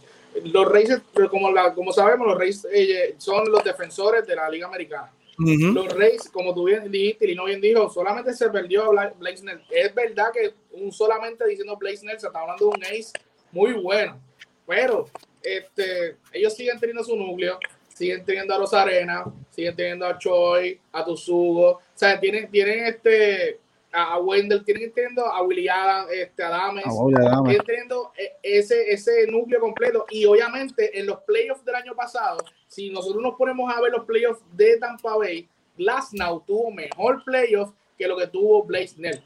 los Rays, como, la, como sabemos, los Rays eh, son los defensores de la Liga Americana. Uh -huh. Los Rays, como tú bien dijiste, y no bien dijo, solamente se perdió a Blake Snell. Es verdad que un solamente diciendo Blake Snell se está hablando de un ace muy bueno, pero este, ellos siguen teniendo su núcleo, siguen teniendo a los Arena, siguen teniendo a Choi, a Tusugo, o sea, tienen, tienen este a Wendell, tienen teniendo a Willie Adam, este, Adames, oh, tienen teniendo ese, ese núcleo completo. Y obviamente en los playoffs del año pasado, si nosotros nos ponemos a ver los playoffs de Tampa Bay, Glasnow tuvo mejor playoff que lo que tuvo Blaze Snell,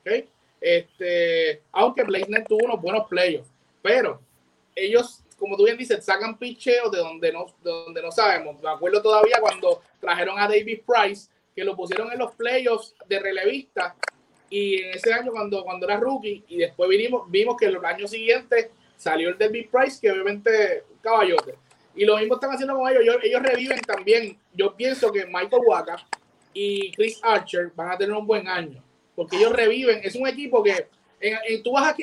¿okay? este, aunque Blaze Snell tuvo unos buenos playoffs, pero ellos como tú bien dices, sacan picheos de donde no, de donde no sabemos. Me acuerdo todavía cuando trajeron a David Price, que lo pusieron en los playoffs de relevista y en ese año cuando, cuando era rookie y después vinimos, vimos que el año siguiente salió el David Price que obviamente un caballote. Y lo mismo están haciendo con ellos, ellos, ellos reviven también. Yo pienso que Michael Waka y Chris Archer van a tener un buen año porque ellos reviven, es un equipo que en, en, tú vas a,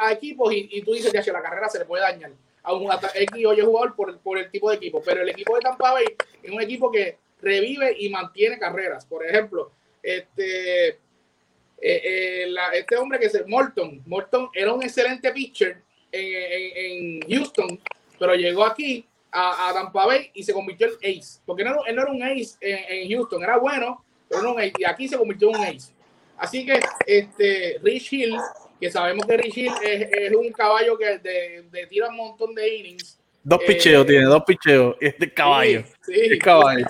a, equipos y, y, tú dices ya la carrera se le puede dañar a un X o jugador por el, tipo de equipo, pero el equipo de Tampa Bay es un equipo que revive y mantiene carreras. Por ejemplo, este, eh, eh, este hombre que es Morton, Morton era un excelente pitcher en, en, en Houston, pero llegó aquí a, a, Tampa Bay y se convirtió en ace, porque no, él no era un ace en, en, Houston, era bueno, pero no un ace, y aquí se convirtió en un ace. Así que este, Rich Hill, que sabemos que Rich Hill es, es un caballo que de, de tira un montón de innings. Dos picheos, eh, tiene dos picheos, este caballo. Sí, sí este caballo.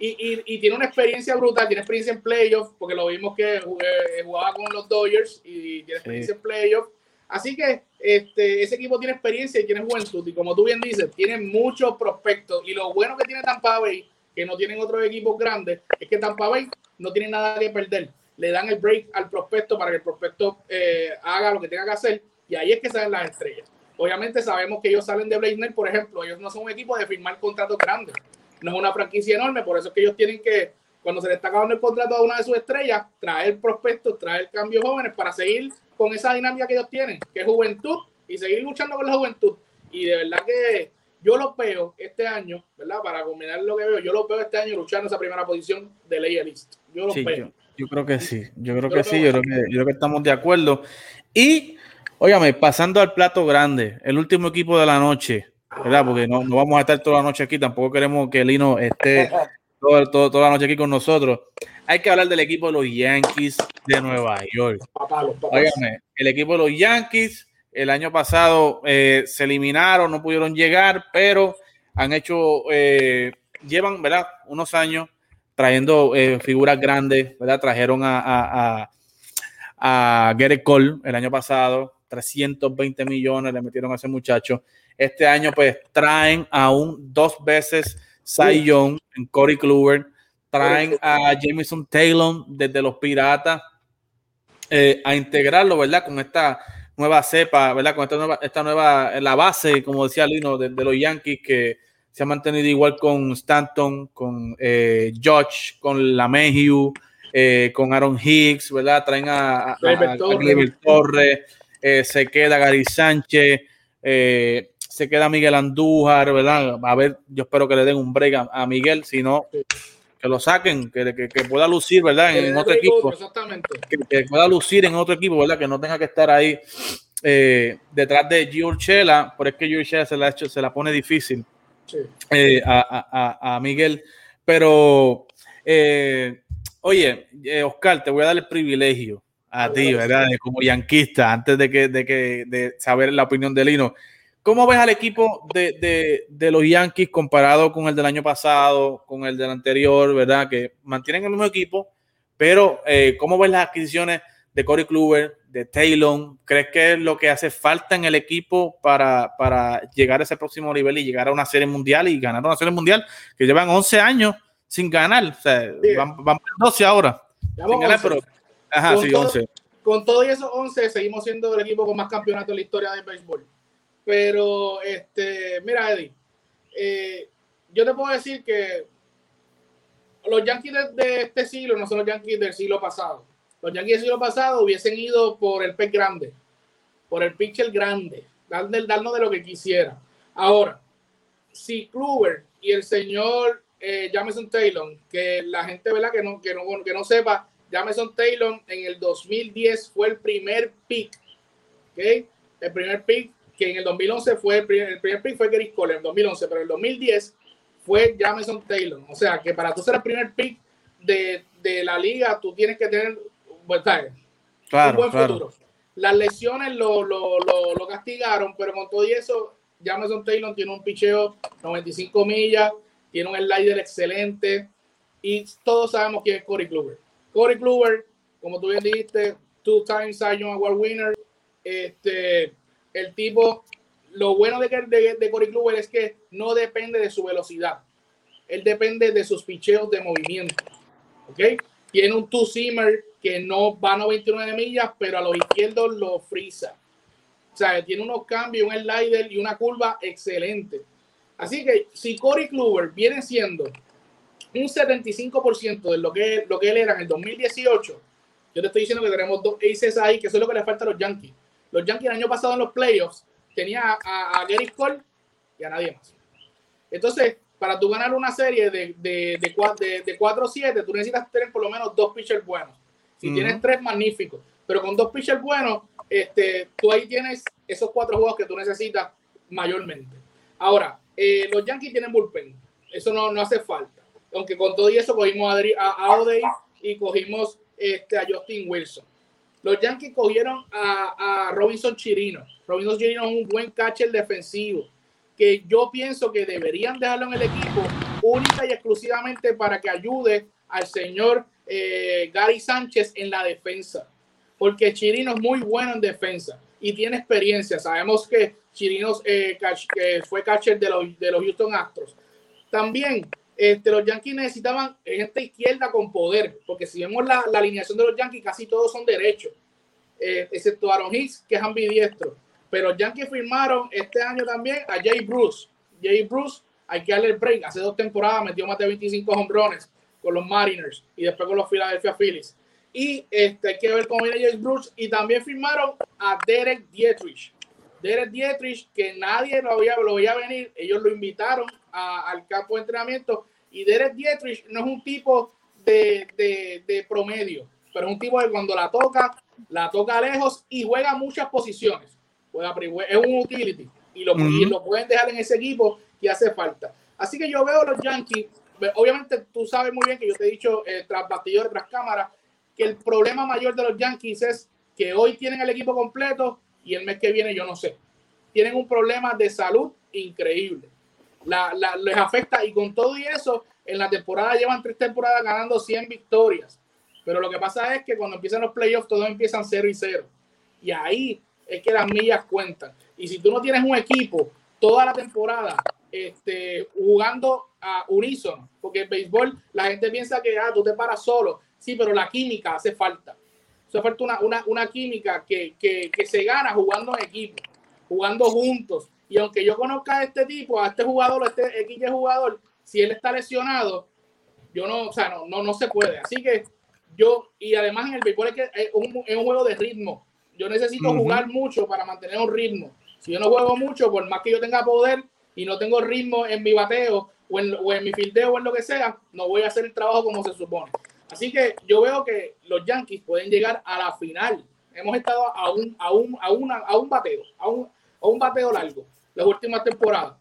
Y, y, y, tiene una experiencia brutal, tiene experiencia en playoffs, porque lo vimos que eh, jugaba con los Dodgers y tiene experiencia sí. en playoffs. Así que este, ese equipo tiene experiencia y tiene juventud. Y como tú bien dices, tiene muchos prospectos. Y lo bueno que tiene Tampa Bay, que no tienen otros equipos grandes, es que Tampa Bay no tiene nada que perder. Le dan el break al prospecto para que el prospecto eh, haga lo que tenga que hacer. Y ahí es que salen las estrellas. Obviamente sabemos que ellos salen de Blazer, por ejemplo. Ellos no son un equipo de firmar contratos grandes no es una franquicia enorme, por eso es que ellos tienen que, cuando se le está acabando el contrato a una de sus estrellas, traer prospectos, traer cambios jóvenes para seguir con esa dinámica que ellos tienen, que es juventud y seguir luchando con la juventud. Y de verdad que, yo los veo este año, ¿verdad? Para combinar lo que veo, yo los veo este año luchando esa primera posición de ley list. Yo los veo. Yo, creo que sí, yo creo que sí, yo creo que, yo creo que estamos de acuerdo. Y, óyame, pasando al plato grande, el último equipo de la noche, ¿verdad? Porque no, no vamos a estar toda la noche aquí, tampoco queremos que Lino esté todo, toda la noche aquí con nosotros. Hay que hablar del equipo de los Yankees de Nueva York. Óyame, el equipo de los Yankees el año pasado eh, se eliminaron, no pudieron llegar, pero han hecho, eh, llevan, ¿verdad? Unos años trayendo eh, figuras grandes, ¿verdad? Trajeron a, a, a, Gary Cole el año pasado, 320 millones le metieron a ese muchacho. Este año, pues, traen a un dos veces Cy Young en Corey Kluber, traen a Jameson Taylor desde los Piratas a integrarlo, ¿verdad? Con esta nueva cepa, ¿verdad? Con esta nueva, esta nueva la base, como decía Lino, de, los Yankees, que se ha mantenido igual con Stanton, con eh, George, con la eh, con Aaron Hicks, ¿verdad? Traen a, a, Torres, eh, se queda Gary Sánchez, eh, se queda Miguel Andújar, ¿verdad? A ver, yo espero que le den un break a, Miguel, si no, que lo saquen, que, que, pueda lucir, ¿verdad? En, otro equipo. Exactamente. Que, pueda lucir en otro equipo, ¿verdad? Que no tenga que estar ahí eh, detrás de Giorgela, por es que Giorgela se la, hecho, se la pone difícil eh, a, a, Miguel. Pero, eh, oye, Oscar, te voy a dar el privilegio a ti, ¿verdad? Como yanquista, antes de que, de que de saber la opinión de Lino. ¿Cómo ves al equipo de, los Yankees comparado con el del año pasado, con el del anterior, verdad? Que mantienen el mismo equipo, pero eh, ¿cómo ves las adquisiciones de Corey Kluber, de Taylor? ¿Crees que es lo que hace falta en el equipo para, llegar a ese próximo nivel y llegar a una serie mundial y ganar una serie mundial que llevan 11 años sin ganar? O sea, van, van 12 ahora. Sin ganar, pero, ajá, con sí, todo, 11. Con todo y esos 11 seguimos siendo el equipo con más campeonatos en la historia del béisbol. Pero, este, mira, Eddie, eh, yo te puedo decir que los Yankees de, este siglo no son los Yankees del siglo pasado. Los Yankees del siglo pasado hubiesen ido por el pez grande, por el pitcher grande, darnos de lo que quisiera. Ahora, si Kluber y el señor eh, Jameson Taylor, que la gente, ¿verdad? Que no, que no, que no sepa, Jameson Taylor en el 2010 fue el primer pick, ¿ok? El primer pick que en el 2011 fue el primer, el pick fue Gary Cole en 2011, pero en el 2010 fue Jameson Taylor. O sea, que para tú ser el primer pick de, de la liga, tú tienes que tener buen, un buen futuro. Las lesiones lo, lo, lo, lo, castigaron, pero con todo y eso, Jameson Taylor tiene un picheo 95 millas, tiene un slider excelente y todos sabemos quién es Corey Kluber. Corey Kluber, como tú bien dijiste, two times Cy Award winner, este, el tipo, lo bueno de, de, de Corey Kluber es que no depende de su velocidad. Él depende de sus picheos de movimiento. ¿Ok? Tiene un two-seamer que no va a 99 millas, pero a los izquierdos lo frisa. O sea, tiene unos cambios, un slider y una curva excelente. Así que si Corey Kluber viene siendo un 75% de lo que, lo que él era en el 2018, yo te estoy diciendo que tenemos dos aces ahí, que eso es lo que le falta a los Yankees. Los Yankees el año pasado en los playoffs tenía a, Gary Cole y a nadie más. Entonces, para tú ganar una serie de, de, de, de 4-7, tú necesitas tener por lo menos dos pitchers buenos. Si tienes tres, magnífico. Pero con dos pitchers buenos, este, tú ahí tienes esos cuatro juegos que tú necesitas mayormente. Ahora, eh, los Yankees tienen bullpen. Eso no, no hace falta. Aunque con todo y eso cogimos a, a, y cogimos este, a Justin Wilson. Los Yankees cogieron a, Robinson Chirino. Robinson Chirino es un buen catcher defensivo que yo pienso que deberían dejarlo en el equipo única y exclusivamente para que ayude al señor eh, Gary Sánchez en la defensa. Porque Chirino es muy bueno en defensa y tiene experiencia. Sabemos que Chirino eh, fue catcher de los, de los Houston Astros. También este, los Yankees necesitaban esta izquierda con poder, porque si vemos la, alineación de los Yankees, casi todos son derechos, eh, excepto Aaron Hicks, que es ambidiestro. Pero los Yankees firmaron este año también a Jay Bruce. Jay Bruce, hay que darle el break. Hace dos temporadas metió más de 25 hombrones con los Mariners y después con los Philadelphia Phillies. Y este, hay que ver cómo viene Jay Bruce. Y también firmaron a Derek Dietrich. Derek Dietrich, que nadie lo había, lo veía venir, ellos lo invitaron al campo de entrenamiento y Derek Dietrich no es un tipo de, de, promedio, pero es un tipo que cuando la toca, la toca lejos y juega muchas posiciones. es un utility y lo, lo pueden dejar en ese equipo que hace falta. Así que yo veo a los Yankees, obviamente tú sabes muy bien que yo te he dicho eh, tras bastidores, tras cámaras, que el problema mayor de los Yankees es que hoy tienen el equipo completo y el mes que viene yo no sé. Tienen un problema de salud increíble. La, les afecta y con todo y eso, en la temporada llevan tres temporadas ganando 100 victorias. Pero lo que pasa es que cuando empiezan los playoffs, todos empiezan 0 y 0. Y ahí es que las millas cuentan. Y si tú no tienes un equipo toda la temporada este, jugando a unísono, porque el béisbol la gente piensa que ah, tú te paras solo, sí, pero la química hace falta. Hace falta una, una, una química que, que, que, se gana jugando en equipo, jugando juntos. Y aunque yo conozca a este tipo, a este jugador, a este X jugador, si él está lesionado, yo no, o sea, no, no, no se puede. Así que yo, y además en el béisbol es que es un, es un juego de ritmo. Yo necesito jugar mucho para mantener un ritmo. Si yo no juego mucho, por más que yo tenga poder, y no tengo ritmo en mi bateo o en, o en mi fildeo o en lo que sea, no voy a hacer el trabajo como se supone. Así que yo veo que los Yankees pueden llegar a la final. Hemos estado a un, a un, a una, a un bateo, a un, a un bateo largo las últimas temporadas.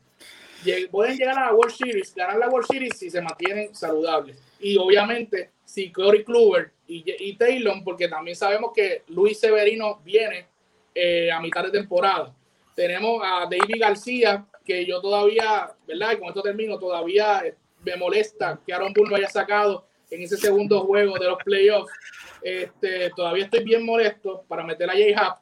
Pueden llegar a la World Series, ganar la World Series si se mantienen saludables. Y obviamente, si Corey Kluber y, y Taylor, porque también sabemos que Luis Severino viene eh, a mitad de temporada. Tenemos a David García, que yo todavía, ¿verdad? Y con esto termino, todavía me molesta que Aaron Bull lo haya sacado en ese segundo juego de los playoffs. Este, todavía estoy bien molesto para meter a J-Hub,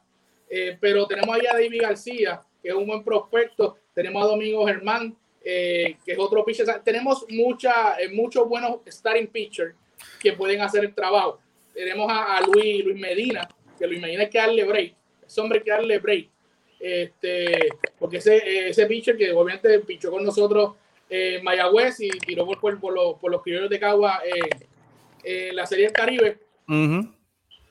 eh, pero tenemos ahí a David García, que es un buen prospecto. Tenemos a Domingo Germán, eh, que es otro pitcher. tenemos mucha, eh, muchos buenos starting pitchers que pueden hacer el trabajo. Tenemos a, Luis, Luis Medina, que Luis Medina hay que darle break. Ese hombre que darle break. Este, porque ese, ese pitcher que obviamente pichó con nosotros eh, Mayagüez y tiró por, por, los, por los criollos de Cagua eh, eh, la Serie del Caribe.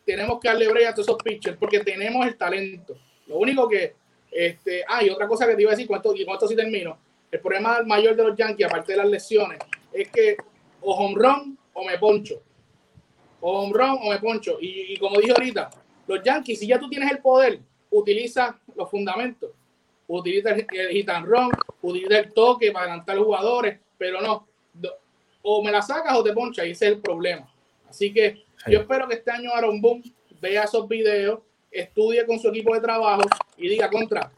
Tenemos que darle break a todos esos pitchers porque tenemos el talento. Lo único que, este, ah, y otra cosa que te iba a decir, cuánto, y sí termino. El problema mayor de los Yankees, aparte de las lesiones, es que o home run o me poncho. O home run o me poncho. Y, y como dije ahorita, los Yankees, si ya tú tienes el poder, utiliza los fundamentos. Utiliza el, hit and run, utiliza el toque para adelantar jugadores, pero no. O me la sacas o te ponchas, y ese es el problema. Así que yo espero que este año Aaron Boom vea esos videos, estudie con su equipo de trabajo y diga contra,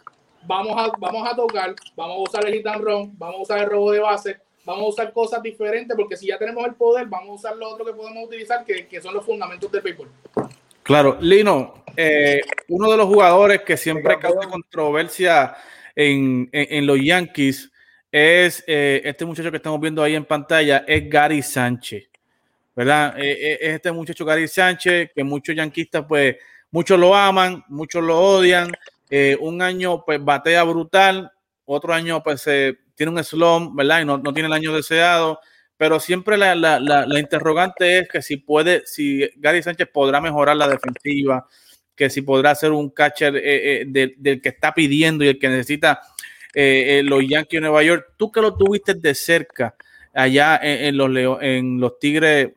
vamos a, vamos a tocar, vamos a usar el hit and run, vamos a usar el robo de base, vamos a usar cosas diferentes, porque si ya tenemos el poder, vamos a usar lo otro que podemos utilizar, que, que son los fundamentos del béisbol. Claro, Lino, eh, uno de los jugadores que siempre causa controversia en, los Yankees es eh, este muchacho que estamos viendo ahí en pantalla, es Gary Sánchez, ¿verdad? Eh, es este muchacho Gary Sánchez que muchos yanquistas, pues, muchos lo aman, muchos lo odian. un año, pues, batea brutal, otro año, pues, tiene un slump, ¿verdad? Y no, no tiene el año deseado pero siempre la, la, la, interrogante es que si puede, si Gary Sánchez podrá mejorar la defensiva, que si podrá ser un catcher eh, eh, del, que está pidiendo y el que necesita eh, los Yankees de Nueva York. Tú que lo tuviste de cerca allá en, los, en los Tigres,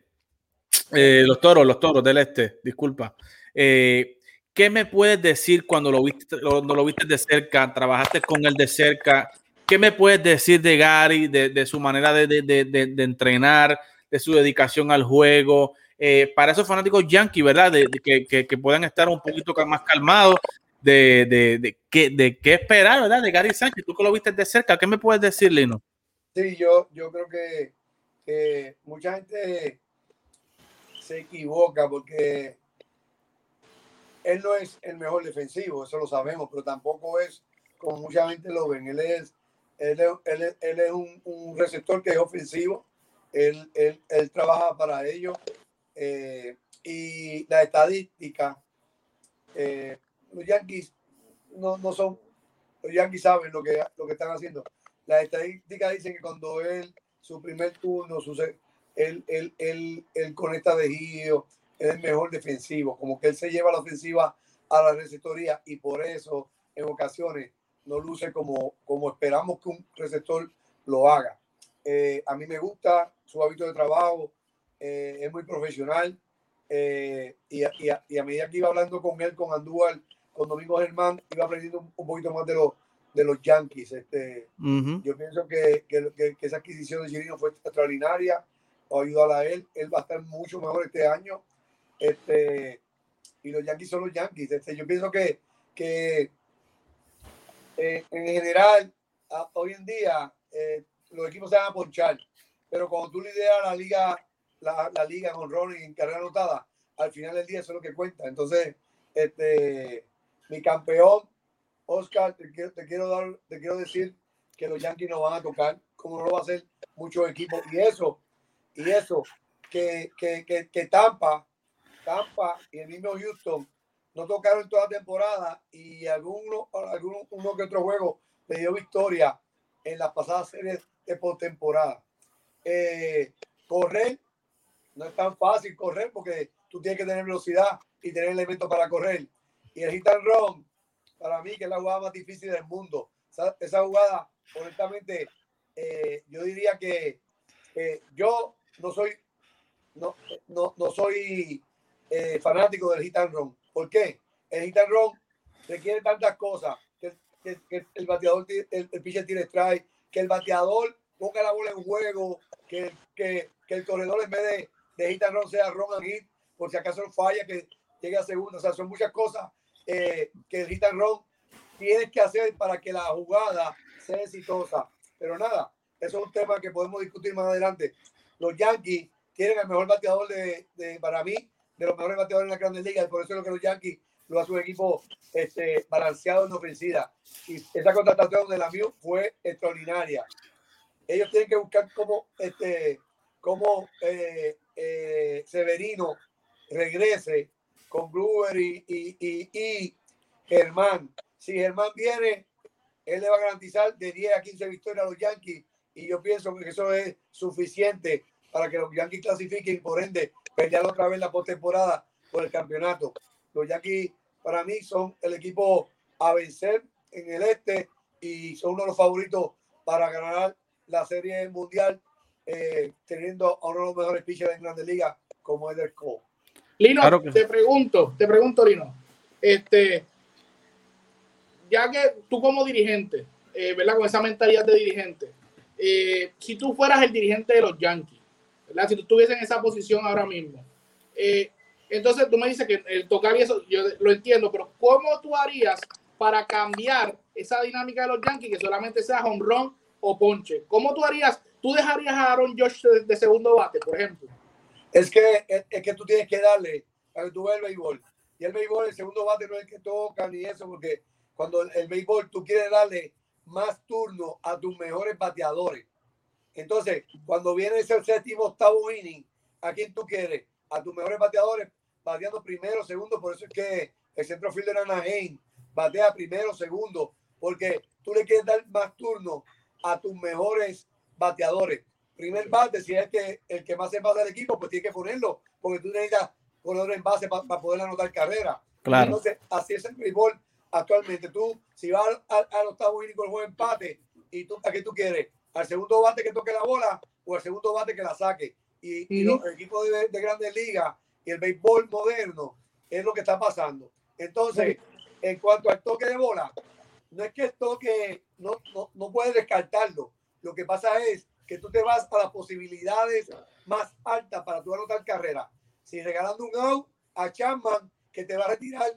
los Toros, los Toros del Este, disculpa. ¿Qué me puedes decir cuando lo viste, cuando lo viste de cerca? ¿Trabajaste con él de cerca? ¿Qué me puedes decir de Gary, de, su manera de, entrenar, de su dedicación al juego? Eh, para esos fanáticos yankees, ¿verdad? Que, que, puedan estar un poquito más calmados, de, de qué esperar, ¿verdad? De Gary Sánchez, tú que lo viste de cerca, ¿qué me puedes decir, Lino? Sí, yo, yo creo que, mucha gente se equivoca porque él no es el mejor defensivo, eso lo sabemos, pero tampoco es como mucha gente lo ven. Él es él, él, él es un, un, receptor que es ofensivo. Él, él trabaja para ello. Eh, y la estadística, eh, los Yankees no, no, son, los Yankees saben lo que, lo que están haciendo. Las estadísticas dicen que cuando él, su primer turno, su, él, él, él, él conecta de giro, es el mejor defensivo, como que él se lleva la ofensiva a la receptoría y por eso en ocasiones no luce como, como esperamos que un receptor lo haga. Eh, a mí me gusta su hábito de trabajo, eh, es muy profesional. Eh, y, a, y, a, medida que iba hablando con él, con Andúbal, con Domingo Germán, iba aprendiendo un, poquito más de, los de los Yankees. Este, Yo pienso que, que, que, esa adquisición de Chirino fue extraordinaria, o ayudó a él. Él va a estar mucho mejor este año. Este, y los Yankees son los Yankees. Este, yo pienso que, que en general, hoy en día, los equipos se van a ponchar. Pero cuando tú lideras la liga, la, la liga con Ronnie en carrera anotada, al final del día eso es lo que cuenta. Entonces, este, mi campeón, Oscar, te quiero, te quiero dar, te quiero decir que los Yankees no van a tocar, como no lo va a hacer muchos equipos. Y eso, y eso, que, que, que, que Tampa, Tampa y el mismo Houston no tocaron toda la temporada y alguno, alguno uno que otro juego le dio victoria en las pasadas series de postemporada. Eh, correr, no es tan fácil correr porque tú tienes que tener velocidad y tener elementos para correr. Y el hit and run, para mí, que es la jugada más difícil del mundo. Esa, jugada, honestamente, eh, yo diría que yo no soy, no, no, no soy eh, fanático del hit and run. ¿Por qué? El hit and run requiere tantas cosas. Que, el bateador, el, el pitcher tiene strike, que el bateador ponga la bola en juego, que, que, que el corredor en vez de, de hit sea hit, por si acaso falla, que llegue a segundo. O sea, son muchas cosas eh, que el hit and tienes que hacer para que la jugada sea exitosa. Pero nada, eso es un tema que podemos discutir más adelante. Los Yankees tienen el mejor bateador de, de para mí, de los mejores bateadores en la Grandes Ligas, y por eso es lo que los Yankees lo hace un equipo este, balanceado en ofensiva. Y esa contratación de la MIU fue extraordinaria ellos tienen que buscar cómo, este, cómo eh, eh, Severino regrese con Brewer y, y, y, Germán. Si Germán viene, él le va a garantizar de 10 a 15 victorias a los Yankees y yo pienso que eso es suficiente para que los Yankees clasifiquen y por ende pelear otra vez la postemporada por el campeonato. Los Yankees para mí son el equipo a vencer en el este y son uno de los favoritos para ganar la Serie Mundial eh, teniendo a uno de los mejores pitchers en Grandes Ligas como Eder Cole. Lino, te pregunto, te pregunto, Lino, este, ya que tú como dirigente, eh, ¿verdad? Con esa mentalidad de dirigente, eh, si tú fueras el dirigente de los Yankees, ¿verdad? Si tú estuvieses en esa posición ahora mismo, entonces tú me dices que el tocar y eso, yo lo entiendo, pero ¿cómo tú harías para cambiar esa dinámica de los Yankees que solamente sea home run o ponche. ¿Cómo tú harías? ¿Tú dejarías a Aaron Josh de, segundo bate, por ejemplo? Es que, es, que tú tienes que darle a que tú veas el béisbol. Y el béisbol, el segundo bate no es el que toca ni eso, porque cuando el, béisbol tú quieres darle más turno a tus mejores bateadores. Entonces, cuando viene ese séptimo, octavo inning, ¿a quién tú quieres? A tus mejores bateadores, bateando primero, segundo. Por eso es que el centro fielder Anaheim batea primero, segundo, porque tú le quieres dar más turno a tus mejores bateadores. Primer bate, si es que el que más se pasa del equipo, pues tiene que ponerlo, porque tú necesitas ponerlo en base para poder anotar carrera. Claro. Entonces, así es el béisbol actualmente. Tú, si vas al, al octavo inning con el juego empate, y tú, ¿a qué tú quieres? ¿Al segundo bate que toque la bola o al segundo bate que la saque? Y, los equipos de, de, grandes ligas y el béisbol moderno es lo que está pasando. Entonces, en cuanto al toque de bola, no es que el toque no, no, no puedes descartarlo. Lo que pasa es que tú te vas a las posibilidades más altas para tu anotar carrera. Si regalando un out a Chapman, que te va a retirar,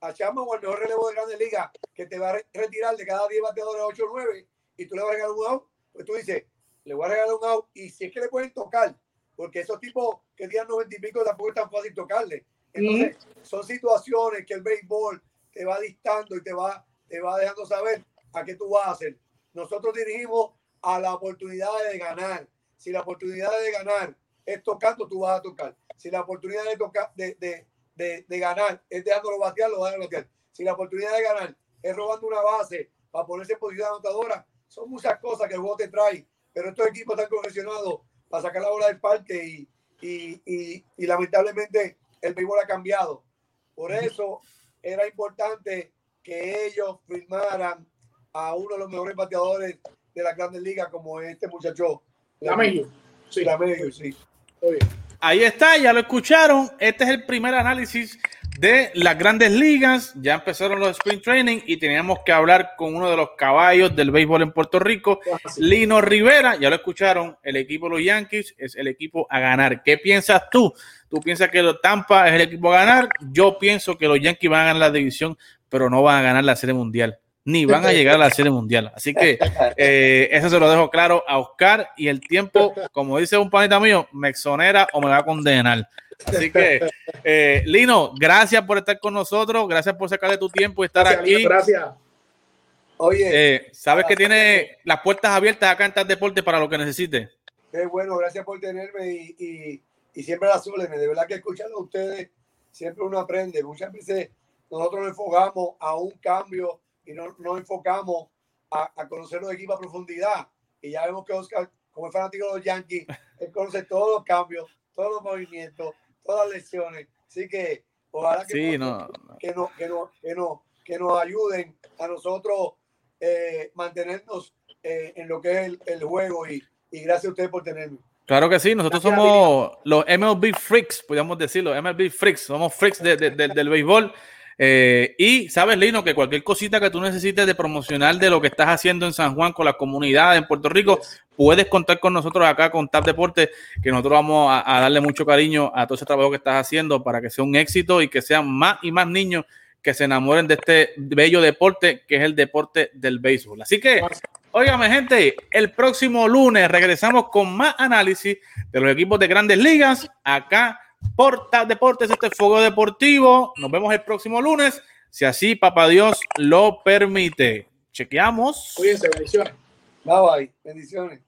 a Chapman o al mejor relevo de Grandes Ligas, que te va a retirar de cada 10 bateadores 8 o 9, y tú le vas a regalar un out, pues tú dices, le voy a regalar un out, y si es que le pueden tocar, porque esos tipos que tienen 90 y pico tampoco es tan fácil tocarle. Entonces, son situaciones que el béisbol te va dictando y te va, te va dejando saber a qué tú vas a hacer. Nosotros dirigimos a la oportunidad de ganar. Si la oportunidad de ganar es tocando, tú vas a tocar. Si la oportunidad de, tocar, de, de, de, de ganar es dejándolo batear, lo vas a batear. Si la oportunidad de ganar es robando una base para ponerse en posición anotadora, son muchas cosas que el juego te trae. Pero estos equipos están confeccionados para sacar la bola del parque y, y, y, y lamentablemente el béisbol ha cambiado. Por eso era importante que ellos firmaran a uno de los mejores bateadores de la Grandes Ligas como este muchacho. La Sí. La sí. Ahí está, ya lo escucharon. Este es el primer análisis de las grandes ligas. Ya empezaron los sprint training y teníamos que hablar con uno de los caballos del béisbol en Puerto Rico, Lino Rivera. Ya lo escucharon, el equipo de los Yankees es el equipo a ganar. ¿Qué piensas tú? ¿Tú piensas que Tampa es el equipo a ganar? Yo pienso que los Yankees van a ganar la división, pero no van a ganar la Serie Mundial ni van a llegar a la serie mundial. Así que eh, eso se lo dejo claro a Oscar y el tiempo, como dice un panita mío, me exonera o me va a condenar. Así que, eh, Lino, gracias por estar con nosotros, gracias por sacarle tu tiempo y estar aquí. gracias. Oye, eh, sabes que tiene las puertas abiertas acá en Tal Deporte para lo que necesite. Qué bueno, gracias por tenerme y, y, siempre las suelen. De verdad que escuchando a ustedes siempre uno aprende. Muchas veces nosotros nos enfocamos a un cambio y no nos enfocamos a, a, conocer los equipos a profundidad. Y ya vemos que Oscar, como es fanático de los Yankees, él conoce todos los cambios, todos los movimientos, todas las lesiones. Así que ojalá que, sí, no, que, no, que, no, que, no, que nos ayuden a nosotros eh, mantenernos eh, en lo que es el, el juego y, y, gracias a ustedes por tenerme. Claro que sí, nosotros somos los MLB Freaks, podríamos decirlo, MLB Freaks, somos freaks de, de, de, del béisbol. Eh, y sabes, Lino, que cualquier cosita que tú necesites de promocionar de lo que estás haciendo en San Juan con la comunidad en Puerto Rico, puedes contar con nosotros acá con TAP Deporte, que nosotros vamos a, darle mucho cariño a todo ese trabajo que estás haciendo para que sea un éxito y que sean más y más niños que se enamoren de este bello deporte que es el deporte del béisbol. Así que, óigame, gente, el próximo lunes regresamos con más análisis de los equipos de grandes ligas acá Porta Deportes, este Fuego Deportivo. Nos vemos el próximo lunes, si así Papá Dios lo permite. Chequeamos. Cuídense, bendiciones. Bye bye, bendiciones.